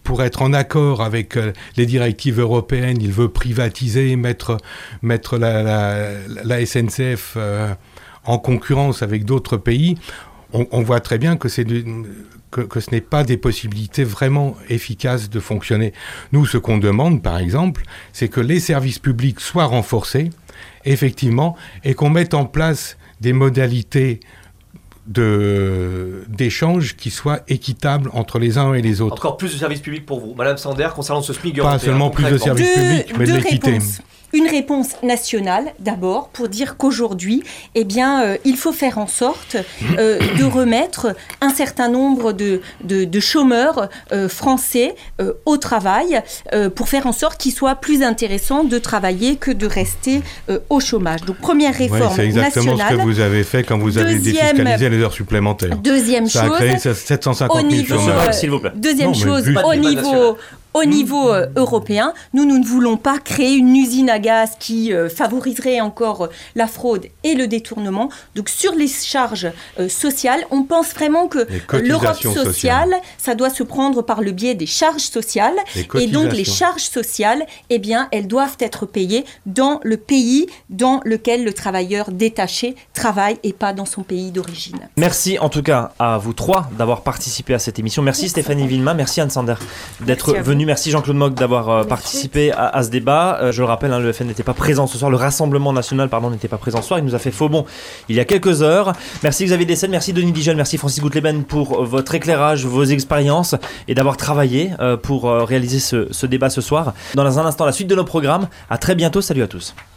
pour être en accord avec les directives européennes, il veut privatiser, mettre, mettre la, SNCF en concurrence avec d'autres pays. On, on, voit très bien que c'est que, ce n'est pas des possibilités vraiment efficaces de fonctionner. Nous, ce qu'on demande, par exemple, c'est que les services publics soient renforcés, effectivement, et qu'on mette en place des modalités d'échanges qui soient équitables entre les uns et les autres. Encore plus de services publics pour vous. Madame Sander, concernant ce SMIC Pas seulement plus de services publics, mais de l'équité une réponse nationale d'abord pour dire qu'aujourd'hui, eh bien, euh, il faut faire en sorte euh, de remettre un certain nombre de, de, chômeurs euh, français au travail pour faire en sorte qu'il soit plus intéressant de travailler que de rester au chômage. Donc première réforme C'est exactement ce que vous avez fait quand vous avez défiscalisé les heures supplémentaires. Deuxième Ça chose, a créé 750 000 chômeurs. S'il vous plaît. Deuxième chose, au niveau au niveau euh, européen, nous, nous ne voulons pas créer une usine à gaz qui euh, favoriserait encore euh, la fraude et le détournement. Donc sur les charges sociales, on pense vraiment que l'Europe sociale, ça doit se prendre par le biais des charges sociales. Et donc les charges sociales, eh bien, elles doivent être payées dans le pays dans lequel le travailleur détaché travaille et pas dans son pays d'origine. Merci en tout cas à vous trois d'avoir participé à cette émission. Merci, Stéphanie Villemain, merci Anne Sander d'être venue Merci Jean-Claude Mock d'avoir euh, participé à, ce débat. Euh, je le rappelle, hein, le FN n'était pas présent ce soir, le Rassemblement national pardon n'était pas présent ce soir. Il nous a fait faux bon il y a quelques heures. Merci Xavier Dessel, merci Denis Dijon, merci Francis Goutleben pour votre éclairage, vos expériences et d'avoir travaillé euh, pour réaliser ce, ce débat ce soir. Dans un instant, la suite de nos programmes. À très bientôt. Salut à tous.